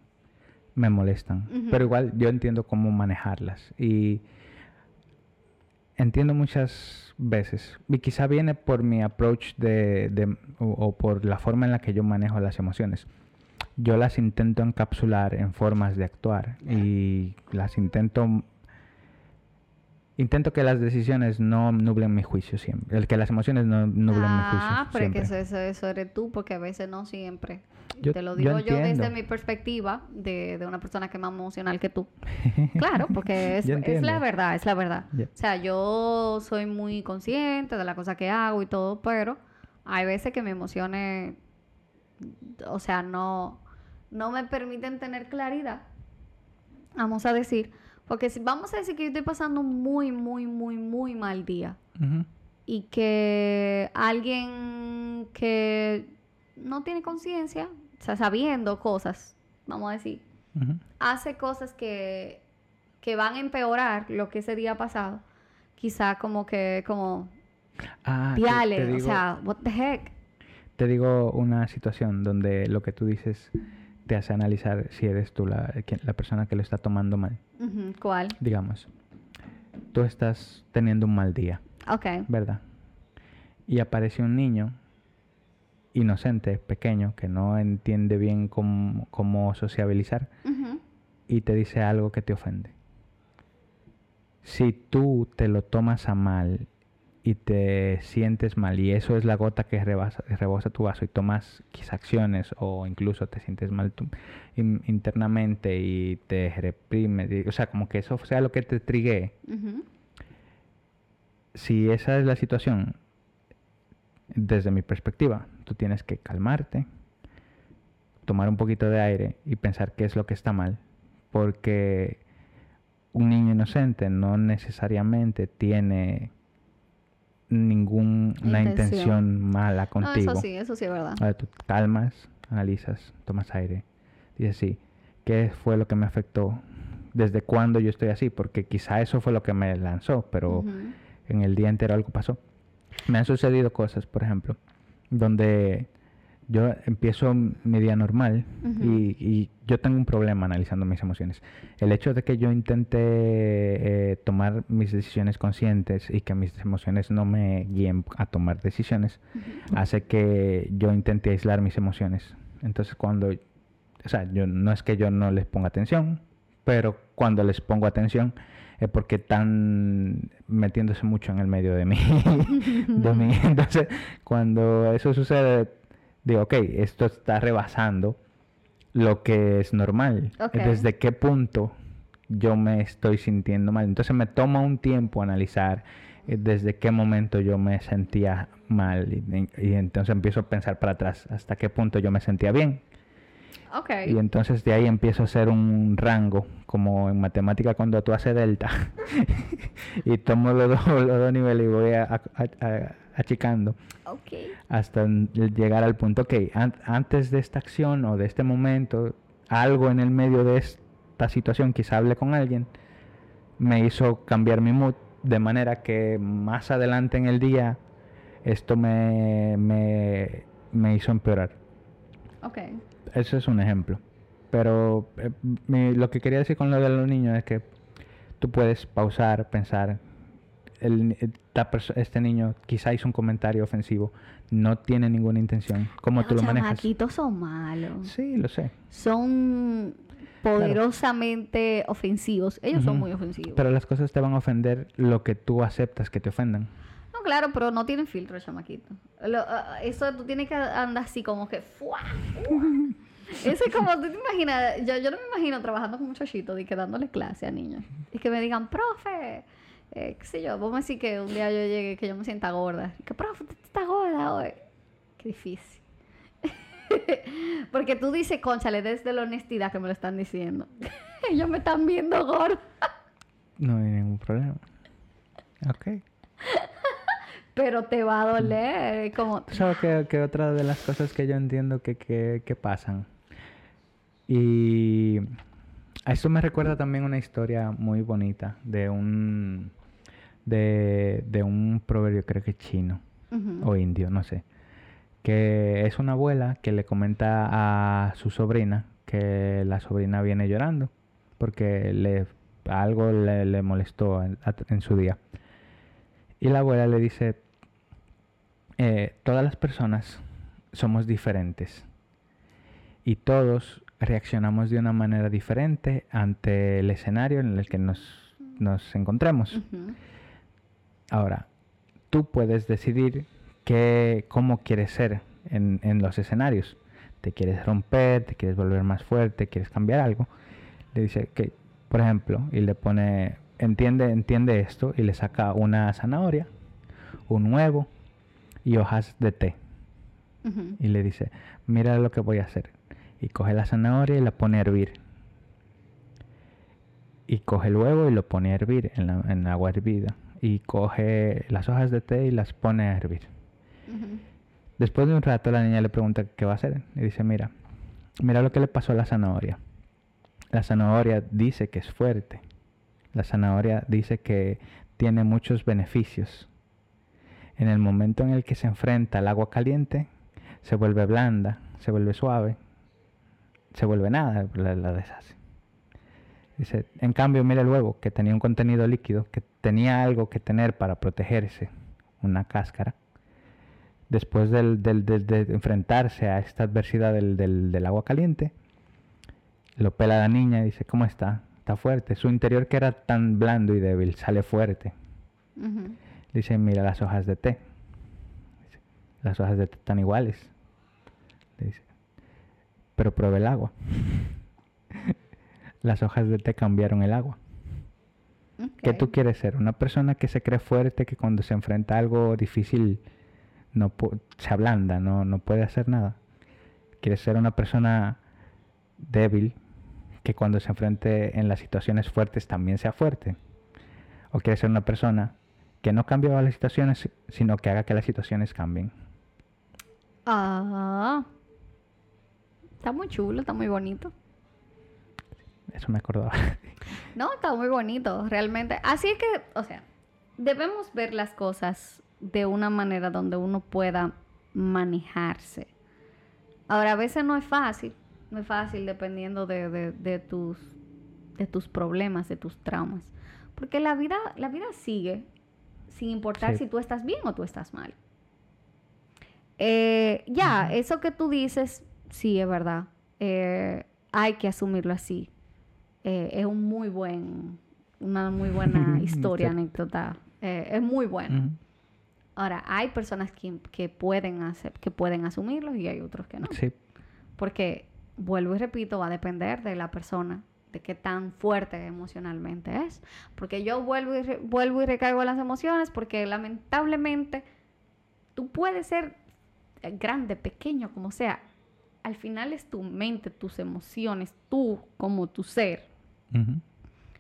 me molestan. Pero igual yo entiendo cómo manejarlas. Y entiendo muchas veces, y quizá viene por mi approach de, de- o, o por la forma en la que yo manejo las emociones. Yo las intento encapsular en formas de actuar y las intento intento que las decisiones no nublen mi juicio siempre, el que las emociones no nublen mi juicio Ah, pero que siempre. eso, eso, eres tú, porque a veces no siempre. Yo- Te lo digo yo, desde mi perspectiva de, de una persona que es más emocional que tú. Claro, porque es, es la verdad, es la verdad. O sea, yo soy muy consciente de la cosa que hago y todo, pero hay veces que mis emociones, o sea, no, no me permiten tener claridad. Vamos a decir, porque si vamos a decir que yo estoy pasando un muy, muy, muy, muy mal día y que alguien que no tiene conciencia, o sea, sabiendo cosas, vamos a decir, hace cosas que, que van a empeorar lo que ese día pasado, quizá como que, como, Ah, diale, te o digo- sea, what the heck. te digo una situación donde lo que tú dices te hace analizar si eres tú la, la persona que lo está tomando mal. ¿Cuál? Digamos, tú estás teniendo un mal día, Ok. ¿verdad? Y aparece un niño inocente, pequeño, que no entiende bien cómo, cómo sociabilizar y te dice algo que te ofende. Si tú te lo tomas a mal y te sientes mal y eso es la gota que rebasa, rebosa tu vaso y tomas quizás acciones o incluso te sientes mal in- internamente y te reprimes, y- o sea, como que eso sea lo que te trigue, si esa es la situación, desde mi perspectiva, tú tienes que calmarte, tomar un poquito de aire y pensar qué es lo que está mal, porque un niño inocente no necesariamente tiene ninguna Intención. intención mala No, contigo. eso sí, eso sí es verdad. Ahora tú calmas, analizas, tomas aire, dices sí, ¿qué fue lo que me afectó? ¿Desde cuándo yo estoy así? Porque quizá eso fue lo que me lanzó, pero en el día entero algo pasó. Me han sucedido cosas, por ejemplo, donde yo empiezo mi día normal y yo tengo un problema analizando mis emociones. El hecho de que yo intente eh, tomar mis decisiones conscientes y que mis emociones no me guíen a tomar decisiones hace que yo intente aislar mis emociones. Entonces cuando, o sea, yo no es que yo no les ponga atención, pero cuando les pongo atención es porque están metiéndose mucho en el medio de mí. de mí. Entonces, cuando eso sucede, digo, ok, esto está rebasando lo que es normal. ¿Desde qué punto yo me estoy sintiendo mal? Entonces me toma un tiempo analizar eh, desde qué momento yo me sentía mal y, y entonces empiezo a pensar para atrás hasta qué punto yo me sentía bien. Ok. Y entonces de ahí empiezo a hacer un rango, como en matemática cuando tú haces delta, y tomo los dos, los dos niveles y voy a- a- a- achicando Ok. hasta llegar al punto, ok, an- antes de esta acción o de este momento, algo en el medio de esta situación, quizá hable con alguien, me hizo cambiar mi mood, de manera que más adelante en el día esto me, me, me hizo empeorar. Ok. Eso es un ejemplo. Pero eh, mi- lo que quería decir con lo de los niños es que tú puedes pausar, pensar. El, perso- este niño quizá hizo un comentario ofensivo, no tiene ninguna intención. ¿Cómo tú lo Los manejas? chamaquitos son malos. Sí, lo sé. Son poderosamente ofensivos. Ellos son muy ofensivos. Pero las cosas te van a ofender lo que tú aceptas que te ofendan. No, claro, pero no tienen filtro, chamaquito. Lo- ah, eso tú tienes que andar así como que... ¡fua! ¡fua! Eso es como, tú te imaginas, yo, yo no me imagino trabajando con muchachitos y que dándole clase a niños. Y que me digan, profe, eh, qué sé yo, vamos a decir que un día yo llegue que yo me sienta gorda. Que, profe, usted está gorda hoy. Qué difícil. Porque tú dices, conchale, desde la honestidad que me lo están diciendo. Ellos me están viendo gorda. No hay ningún problema. Ok. Pero te va a doler. Como, ¿Tú sabes que, que otra de las cosas que yo entiendo que, que, que pasan? Y a esto me recuerda también una historia muy bonita de un de, de un proverbio, creo que chino o indio, no sé. Que es una abuela que le comenta a su sobrina que la sobrina viene llorando porque le, algo le, le molestó en, en su día. Y la abuela le dice, eh, todas las personas somos diferentes y todos reaccionamos de una manera diferente ante el escenario en el que nos, nos encontremos. Ahora, tú puedes decidir qué, cómo quieres ser en, en los escenarios. ¿Te quieres romper? ¿Te quieres volver más fuerte? ¿Quieres cambiar algo? Le dice que, por ejemplo, y le pone, entiende, entiende esto y le saca una zanahoria, un huevo y hojas de té. Y le dice, mira lo que voy a hacer. Y coge la zanahoria y la pone a hervir. Y coge el huevo y lo pone a hervir en, la, en agua hervida. Y coge las hojas de té y las pone a hervir. Después de un rato la niña le pregunta qué va a hacer. Y dice, mira, mira lo que le pasó a la zanahoria. La zanahoria dice que es fuerte. La zanahoria dice que tiene muchos beneficios. En el momento en el que se enfrenta al agua caliente, se vuelve blanda, se vuelve suave, se vuelve nada, la, la deshace. Dice, en cambio, mira el huevo, que tenía un contenido líquido, que tenía algo que tener para protegerse, una cáscara. Después del, del- del- de enfrentarse a esta adversidad del, agua caliente, lo pela la niña y dice, ¿cómo está? Está fuerte. Su interior que era tan blando y débil sale fuerte. Ujú. Dice, mira las hojas de té. Dice, las hojas de té están iguales. Le dice, pero pruebe el agua. las hojas de té cambiaron el agua. ¿Qué Ok. tú quieres ser? Una persona que se cree fuerte, que cuando se enfrenta a algo difícil no se ablanda, no, no puede hacer nada. ¿Quieres ser una persona débil, que cuando se enfrente en las situaciones fuertes también sea fuerte? ¿O quieres ser una persona que no cambie las situaciones, sino que haga que las situaciones cambien? Ah. Está muy chulo, está muy bonito. Eso me acordaba. No, está muy bonito, realmente. Así es que, o sea, debemos ver las cosas de una manera donde uno pueda manejarse. Ahora, a veces no es fácil, no es fácil dependiendo de, de- de tus, de tus problemas, de tus traumas. Porque la vida, la vida sigue sin importar Sí. si tú estás bien o tú estás mal. Eh, ya, eso que tú dices, sí, es verdad. Eh, hay que asumirlo así. Eh, es un muy buen, una muy buena historia, anécdota. Eh, es muy bueno. Ahora, hay personas que, que pueden hacer, que pueden asumirlo y hay otros que no. Sí, Porque, vuelvo y repito, va a depender de la persona, de qué tan fuerte emocionalmente es. Porque yo vuelvo y, re- vuelvo y recaigo en las emociones porque lamentablemente tú puedes ser grande, pequeño, como sea. Al final es tu mente, tus emociones, tú como tu ser,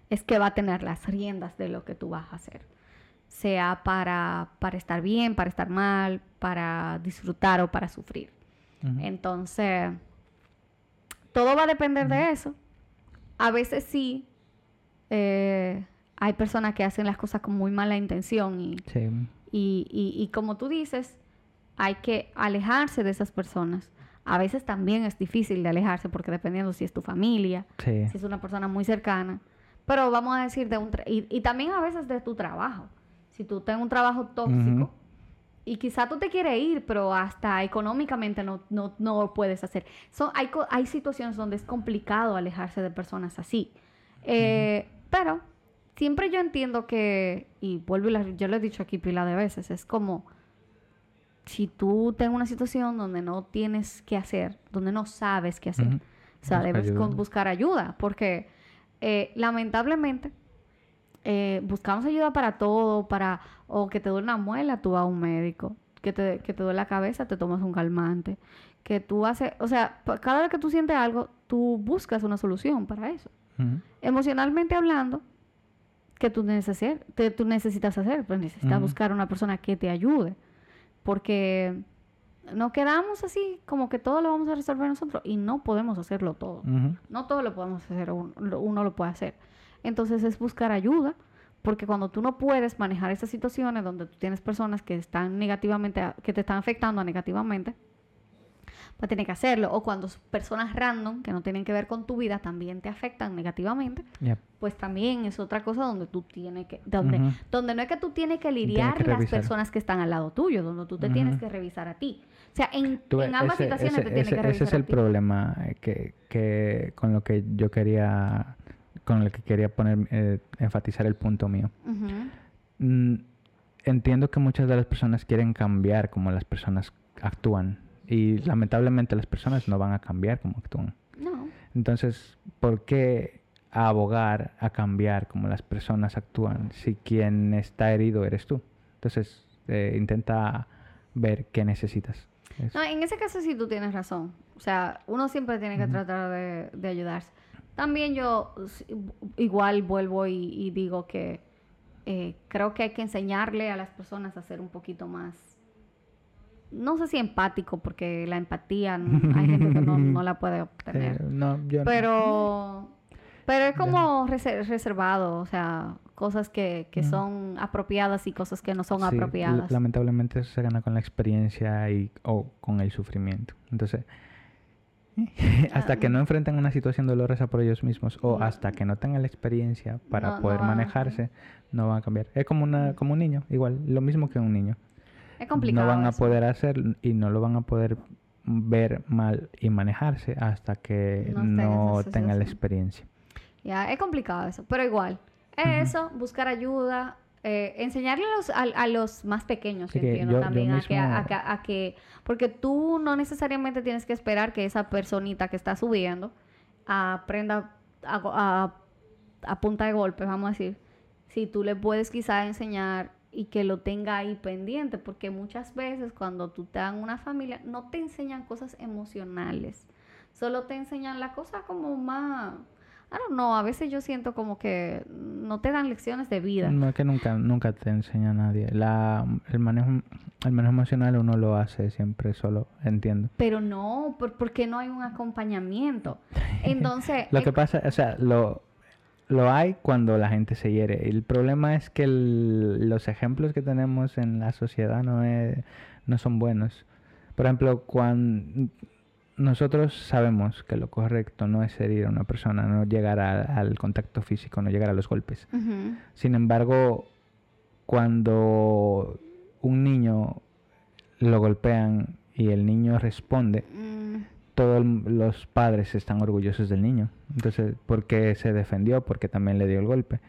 es que va a tener las riendas de lo que tú vas a hacer. Sea para, para estar bien, para estar mal, para disfrutar o para sufrir. Entonces, todo va a depender de eso. A veces sí, eh, hay personas que hacen las cosas con muy mala intención y, Sí, y, y- y como tú dices, hay que alejarse de esas personas. A veces también es difícil de alejarse porque dependiendo si es tu familia, sí. si es una persona muy cercana. Pero vamos a decir de un... tra- y, y también a veces de tu trabajo. Si tú tienes un trabajo tóxico y quizá tú te quieres ir, pero hasta económicamente no, no, no lo puedes hacer. Son, hay, hay situaciones donde es complicado alejarse de personas así. Eh, Pero siempre yo entiendo que, y vuelvo y la- yo lo he dicho aquí pila de veces, es como si tú tienes una situación donde no tienes qué hacer, donde no sabes qué hacer, o sea, Busca debes ayuda. buscar ayuda, porque eh, lamentablemente eh, buscamos ayuda para todo, para o que te duele una muela, tú vas a un médico, que te, que te duele la cabeza, te tomas un calmante, que tú haces, o sea, cada vez que tú sientes algo, tú buscas una solución para eso. Emocionalmente hablando, que tú, neces- te- tú necesitas hacer, pues necesitas buscar una persona que te ayude, porque nos quedamos así como que todo lo vamos a resolver nosotros y no podemos hacerlo todo. No todo lo podemos hacer, un- lo- uno lo puede hacer. Entonces es buscar ayuda, porque cuando tú no puedes manejar esas situaciones donde tú tienes personas que están negativamente, que te están afectando negativamente, pues tienes que hacerlo. O cuando personas random que no tienen que ver con tu vida también te afectan negativamente, Yep. pues también es otra cosa donde tú tienes que, donde, donde no es que tú tienes que lidiar que las personas que están al lado tuyo, donde tú te tienes que revisar a ti. O sea, en, Tú en ambas ese- situaciones ese- te tienes ese- que revisar Ese es a el ti. problema que, que con lo que yo quería, con el que quería poner, eh, enfatizar el punto mío. Mm, entiendo que muchas de las personas quieren cambiar como las personas actúan y lamentablemente las personas no van a cambiar como actúan. No. Entonces, ¿por qué abogar a cambiar como las personas actúan si quien está herido eres tú? Entonces, eh, intenta ver qué necesitas. Es- No, en ese caso sí tú tienes razón. O sea, uno siempre tiene que tratar de, de ayudarse. También yo igual vuelvo y, y digo que eh, creo que hay que enseñarle a las personas a ser un poquito más, no sé si empático, porque la empatía hay gente que no, no la puede eh, obtener. no, yo no- Pero, pero es como reser- reservado, o sea, cosas que, que son apropiadas y cosas que no son Sí, apropiadas. lamentablemente eso se gana con la experiencia y o con el sufrimiento. Entonces, hasta que no enfrenten una situación dolorosa por ellos mismos o hasta que no tengan la experiencia para No- poder manejarse, no van a cambiar. Es como una como un niño, igual, lo mismo que un niño. Es complicado. No van a poder hacer y no lo van a poder ver mal y manejarse hasta que No no tengan la experiencia. Ya, es complicado eso, pero igual. Es eso, buscar ayuda, eh, enseñarle a los, a, a los más pequeños, Sí entiendo yo- también, a, que, a, que- a que- porque tú no necesariamente tienes que esperar que esa personita que está subiendo aprenda a, punta de golpe, vamos a decir. Si tú le puedes quizá enseñar y que lo tenga ahí pendiente, porque muchas veces cuando tú te dan una familia, no te enseñan cosas emocionales, solo te enseñan la cosa como más... I don't know, a veces yo siento como que no te dan lecciones de vida. No es que nunca, nunca te enseña a nadie. La, el, manejo, el manejo emocional uno lo hace siempre solo, entiendo. Pero no, por- porque no hay un acompañamiento. Entonces, Lo eh, que pasa, o sea, lo, lo hay cuando la gente se hiere. El problema es que el- los ejemplos que tenemos en la sociedad no, es- no son buenos. Por ejemplo, cuando nosotros sabemos que lo correcto no es herir a una persona, no llegar a- al contacto físico, no llegar a los golpes. Sin embargo, cuando un niño lo golpean y el niño responde, mm, todos los padres están orgullosos del niño. Entonces, porque se defendió, porque también le dio el golpe.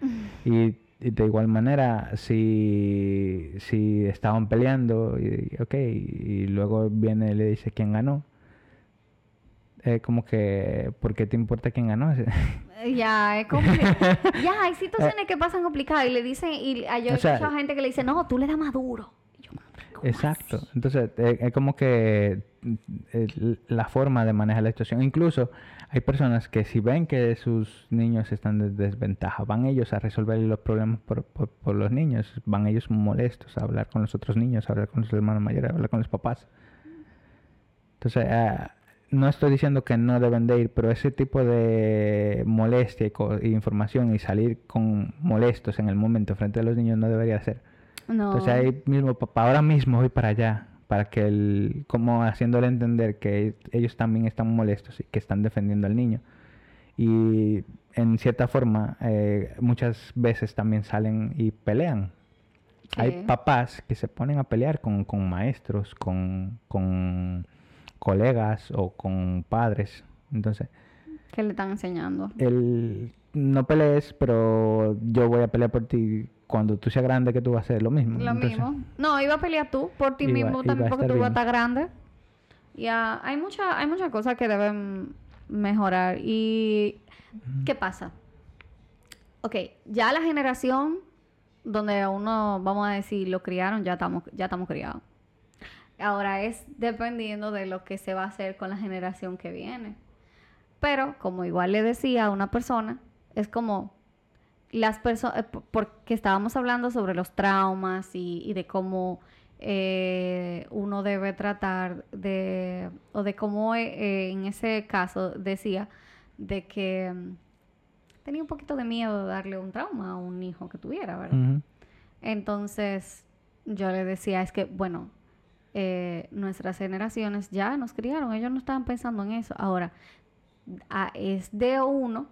Y, y de igual manera, si, si estaban peleando, y, ok, y luego viene y le dice quién ganó, es como que, ¿por qué te importa quién ganó? Ya, es complicado. ya, hay situaciones que pasan complicadas y le dicen, y ah, yo he escuchado gente que le dice, no, tú le das más duro. Y yo, ¿cómo Exacto. así? Entonces, eh, es como que el- la forma de manejar la situación. Incluso hay personas que si ven que sus niños están en desventaja, van ellos a resolver los problemas por, por- por los niños. Van ellos molestos a hablar con los otros niños, a hablar con los hermanos mayores, a hablar con los papás. Entonces, ah, no estoy diciendo que no deben de ir, pero ese tipo de molestia y información y salir con molestos en el momento frente a los niños no debería ser. No. Entonces ahí mismo, papá, ahora mismo voy para allá, para que él, como haciéndole entender que ellos también están molestos y que están defendiendo al niño. Y en cierta forma, eh, muchas veces también salen y pelean. Hay papás que se ponen a pelear con, con maestros, con, con colegas o con padres. Entonces, ¿Qué le están enseñando? el no pelees, pero yo voy a pelear por ti. Cuando tú seas grande, que tú vas a hacer lo mismo. Lo Entonces, mismo. No, iba a pelear tú por ti Iba- mismo iba también porque tú vas a estar grande. Ya, hay mucha, hay muchas cosas que deben mejorar. ¿Y qué pasa? Ok, ya la generación donde uno, vamos a decir, lo criaron, ya estamos, ya estamos criados. Ahora es dependiendo de lo que se va a hacer con la generación que viene. Pero, como igual le decía a una persona, es como las personas, porque estábamos hablando sobre los traumas y, y de cómo eh, uno debe tratar de, o de cómo eh, eh, en ese caso decía de que mm, tenía un poquito de miedo de darle un trauma a un hijo que tuviera, ¿verdad? Entonces yo le decía, es que, bueno, eh, nuestras generaciones ya nos criaron, ellos no estaban pensando en eso. Ahora, a- es de uno,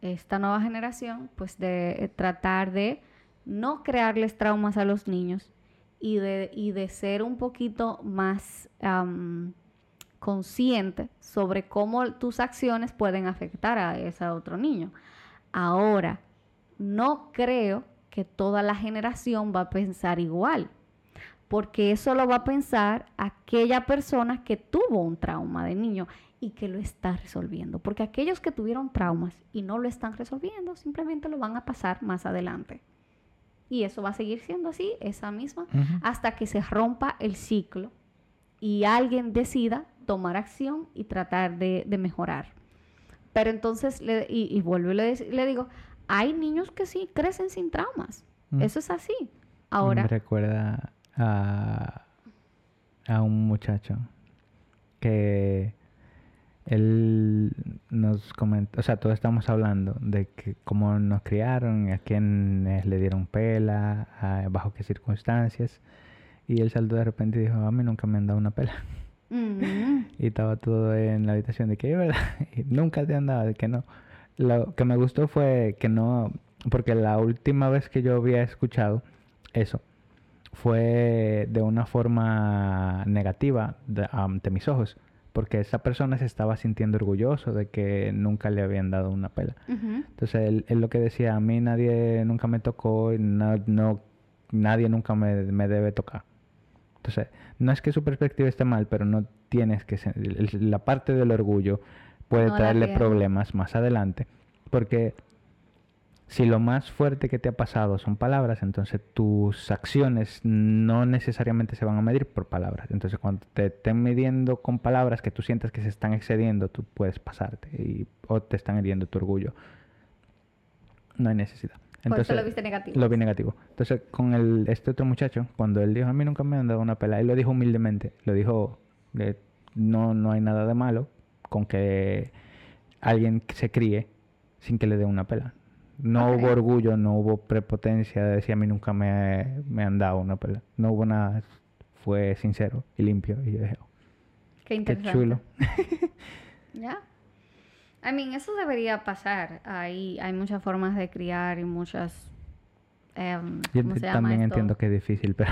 esta nueva generación, pues de eh, tratar de no crearles traumas a los niños y de, y de ser un poquito más consciente sobre cómo tus acciones pueden afectar a ese otro niño. Ahora, no creo que toda la generación va a pensar igual, porque eso lo va a pensar aquella persona que tuvo un trauma de niño y que lo está resolviendo, porque aquellos que tuvieron traumas y no lo están resolviendo, simplemente lo van a pasar más adelante. Y eso va a seguir siendo así, esa misma, hasta que se rompa el ciclo y alguien decida tomar acción y tratar de, de mejorar. Pero entonces, le, y, y vuelvo y le, le digo, hay niños que sí crecen sin traumas. Mm. Eso es así. Ahora, Me recuerda a, a un muchacho que él nos comentó, o sea, todos estamos hablando de que cómo nos criaron, a quiénes le dieron pela, a- bajo qué circunstancias. Y él saltó de repente y dijo, a mí nunca me han dado una pela. Mm. Y estaba todo en la habitación de que, ¿verdad? Y nunca te han dado, de que no. Lo que me gustó fue que no, porque la última vez que yo había escuchado eso fue de una forma negativa de- ante mis ojos, porque esa persona se estaba sintiendo orgulloso de que nunca le habían dado una pela. Entonces él, él lo que decía, a mí nadie nunca me tocó y no, no- nadie nunca me, me debe tocar. Entonces, no es que su perspectiva esté mal, pero no tienes que... la parte del orgullo puede No traerle problemas más adelante, porque si lo más fuerte que te ha pasado son palabras, entonces tus acciones no necesariamente se van a medir por palabras. Entonces, cuando te estén midiendo con palabras que tú sientas que se están excediendo, tú puedes pasarte y, o te están hiriendo tu orgullo. No hay necesidad. Por eso lo viste negativo. Lo vi negativo. Entonces, con el, este otro muchacho, cuando él dijo, a mí nunca me han dado una pela, él lo dijo humildemente. Lo dijo, de, no, no hay nada de malo con que alguien se críe sin que le dé una pela. No hubo orgullo, no hubo prepotencia de decir, a mí nunca me, me han dado una pela. No hubo nada, fue sincero y limpio. Y yo dije, "Oh, Qué qué interesante. chulo. ¿Ya? I mean, eso debería pasar. Hay, hay muchas formas de criar y muchas... em, Yo ¿Cómo ent- se llama también esto? entiendo que es difícil, pero...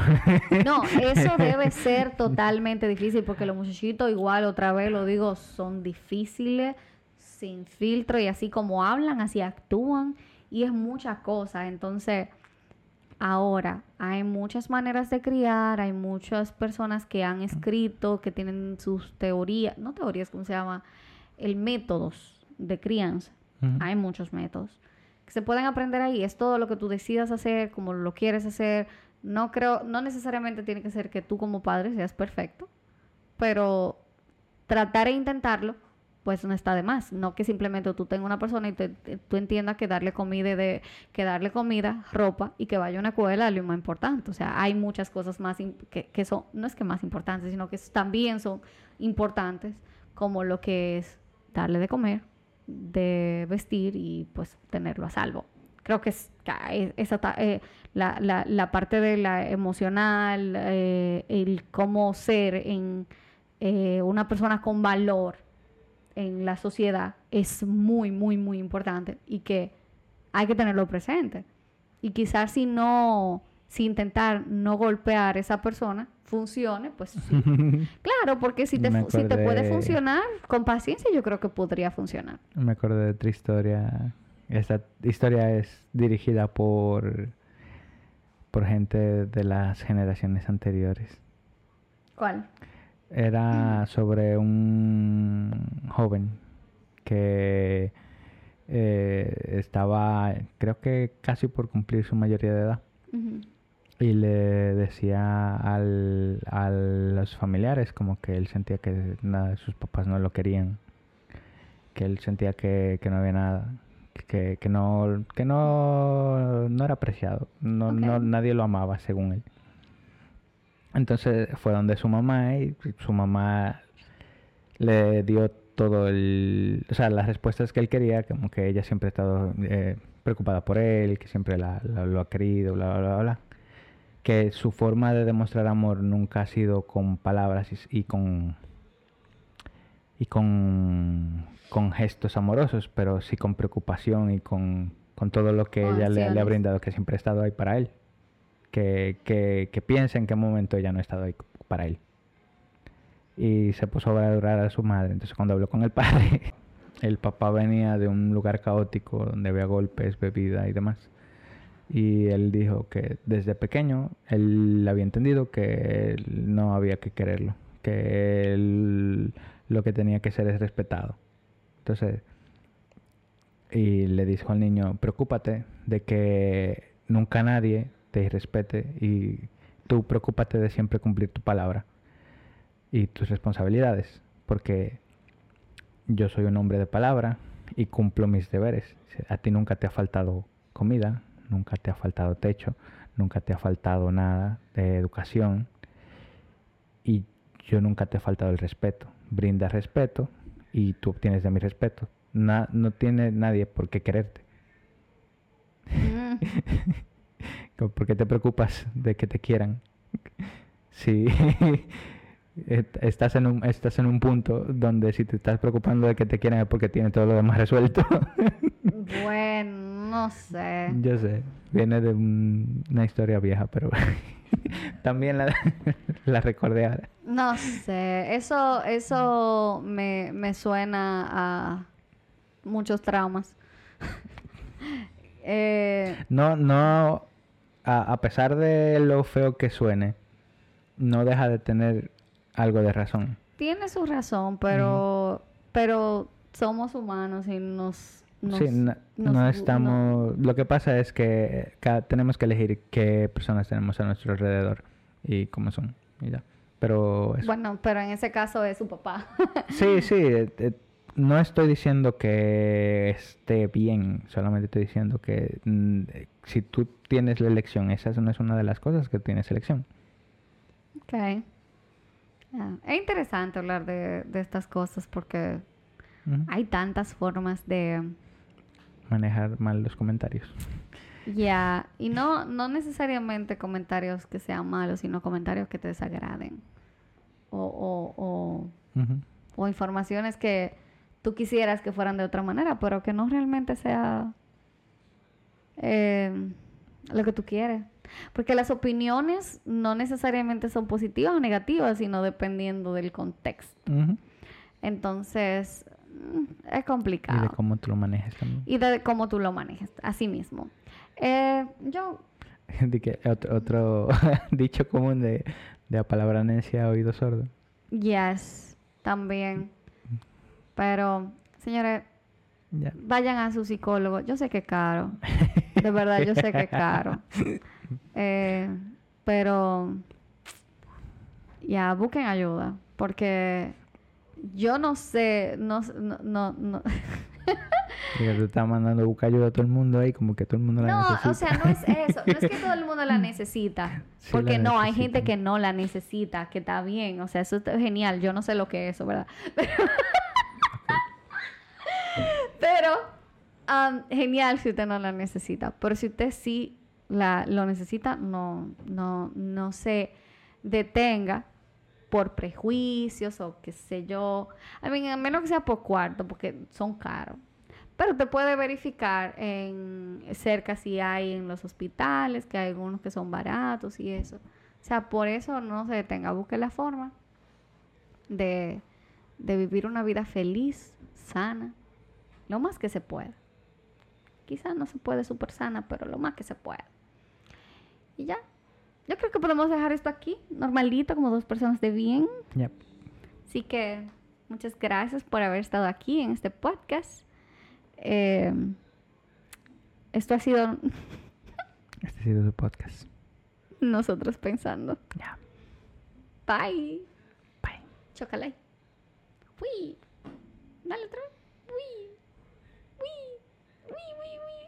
No, eso debe ser totalmente difícil porque los muchachitos, igual, otra vez lo digo, son difíciles, sin filtro y así como hablan, así actúan y es muchas cosas. Entonces, ahora hay muchas maneras de criar, hay muchas personas que han escrito, que tienen sus teorías, no teorías, ¿cómo se llama? El métodos de crianza. Hay muchos métodos que se pueden aprender ahí. Es todo lo que tú decidas hacer, como lo quieres hacer. No creo, no necesariamente tiene que ser que tú como padre seas perfecto, pero tratar e intentarlo, pues no está de más. No que simplemente tú tengas una persona y tú entiendas que darle comida, de, que darle comida, ropa y que vaya a una escuela es lo más importante. O sea, hay muchas cosas más que, que son, no es que más importantes, sino que también son importantes, como lo que es darle de comer, de vestir y pues tenerlo a salvo. Creo que es, es- esa eh, la, la- la parte de la emocional, eh, el cómo ser en eh, una persona con valor en la sociedad es muy, muy, muy importante y que hay que tenerlo presente. Y quizás si no, si intentar no golpear a esa persona funcione, pues sí. Claro, porque si te, fu- si te puede acordé- funcionar, con paciencia yo creo que podría funcionar. Me acuerdo de otra historia. Esta historia es dirigida por, por gente de las generaciones anteriores. ¿Cuál? Era sobre un joven que eh, estaba, creo que casi por cumplir su mayoría de edad. Y le decía al, a los familiares como que él sentía que nada de sus papás no lo querían, que él sentía que, que no había nada, que, que no, que no, no era apreciado, no, no, nadie lo amaba según él. Entonces fue donde su mamá y su mamá le dio todo el, o sea, las respuestas que él quería, como que ella siempre ha estado eh, preocupada por él, que siempre la- la- lo ha querido, bla, bla, bla, bla. Que su forma de demostrar amor nunca ha sido con palabras y, y con y con, con gestos amorosos, pero sí con preocupación y con, con todo lo que ella le, le ha brindado, que siempre ha estado ahí para él. Que, que, piensa en qué momento ella no ha estado ahí para él. Y se puso a valorar a su madre. Entonces cuando habló con el padre, el papá venía de un lugar caótico donde había golpes, bebida y demás. Y él dijo que desde pequeño él había entendido que no había que quererlo, que él lo que tenía que ser es respetado. Entonces, y le dijo al niño, preocúpate de que nunca nadie te irrespete y tú preocúpate de siempre cumplir tu palabra y tus responsabilidades, porque yo soy un hombre de palabra y cumplo mis deberes. A ti nunca te ha faltado comida, nunca te ha faltado techo, nunca te ha faltado nada de educación y yo nunca te he faltado el respeto. Brinda respeto y tú obtienes de mi respeto. Na- no tiene nadie por qué quererte. Mm. ¿Por qué te preocupas de que te quieran? Si est- estás en un estás en un punto donde si te estás preocupando de que te quieran es porque tienes todo lo demás resuelto. Bueno, no sé. Yo sé, viene de un- una historia vieja, pero también la, la recordé ahora. No sé. Eso, eso me, me suena a muchos traumas. Eh, No, no, a, a pesar de lo feo que suene, no deja de tener algo de razón. tiene su razón, pero, pero somos humanos y nos... nos- sí, no, nos no gu- estamos... Lo que pasa es que tenemos que elegir qué personas tenemos a nuestro alrededor y cómo son. Y ya. Pero eso. Bueno, pero en ese caso es su papá. Sí, sí, eh, eh, no estoy diciendo que esté bien, solamente estoy diciendo que mm, si tú tienes la elección, esa no es una de las cosas que tienes elección. ok. Ah, Es interesante hablar de, de estas cosas porque hay tantas formas de... Manejar mal los comentarios. Ya, y no, no necesariamente comentarios que sean malos, sino comentarios que te desagraden. O, o, o, o informaciones que tú quisieras que fueran de otra manera, pero que no realmente sea eh, lo que tú quieres. Porque las opiniones no necesariamente son positivas o negativas, sino dependiendo del contexto. Ujú. Entonces, mm, es Y complicado. de cómo tú lo manejes también. Y de cómo tú lo manejes, así mismo. Eh, yo, De que otro, otro dicho común de, de palabra necia oído sordo. yes, también. Pero, señores, Ya. vayan a su psicólogo. Yo sé que es caro. De verdad, yo sé que es caro. Eh, pero, ya, busquen ayuda. Porque yo no sé, no, no, no, no. Tú estás mandando a buscar ayuda a todo el mundo ahí, como que todo el mundo la No, necesita. o sea, no es eso. No es que todo el mundo la necesita. Sí porque la no, hay gente que no la necesita, que está bien. O sea, eso está genial. Yo no sé lo que es eso, ¿verdad? Pero, am, genial si usted no la necesita. Pero si usted sí la, lo necesita, no, no, no se detenga por prejuicios o qué sé yo. A mí, a menos que sea por cuarto, porque son caros. Pero te puede verificar en cerca si hay en los hospitales, que hay algunos que son baratos y eso. O sea, por eso no se detenga, busque la forma de, de vivir una vida feliz, sana, lo más que se pueda. Quizás no se puede súper sana, pero lo más que se pueda. Y ya. Yo creo que podemos dejar esto aquí, normalito, como dos personas de bien. Ya. Así que muchas gracias por haber estado aquí en este podcast. Eh, esto ha sido Este ha sido su podcast. nosotros pensando. Ya. Bye. Bye. Chócala. Uy. Dale otra vez.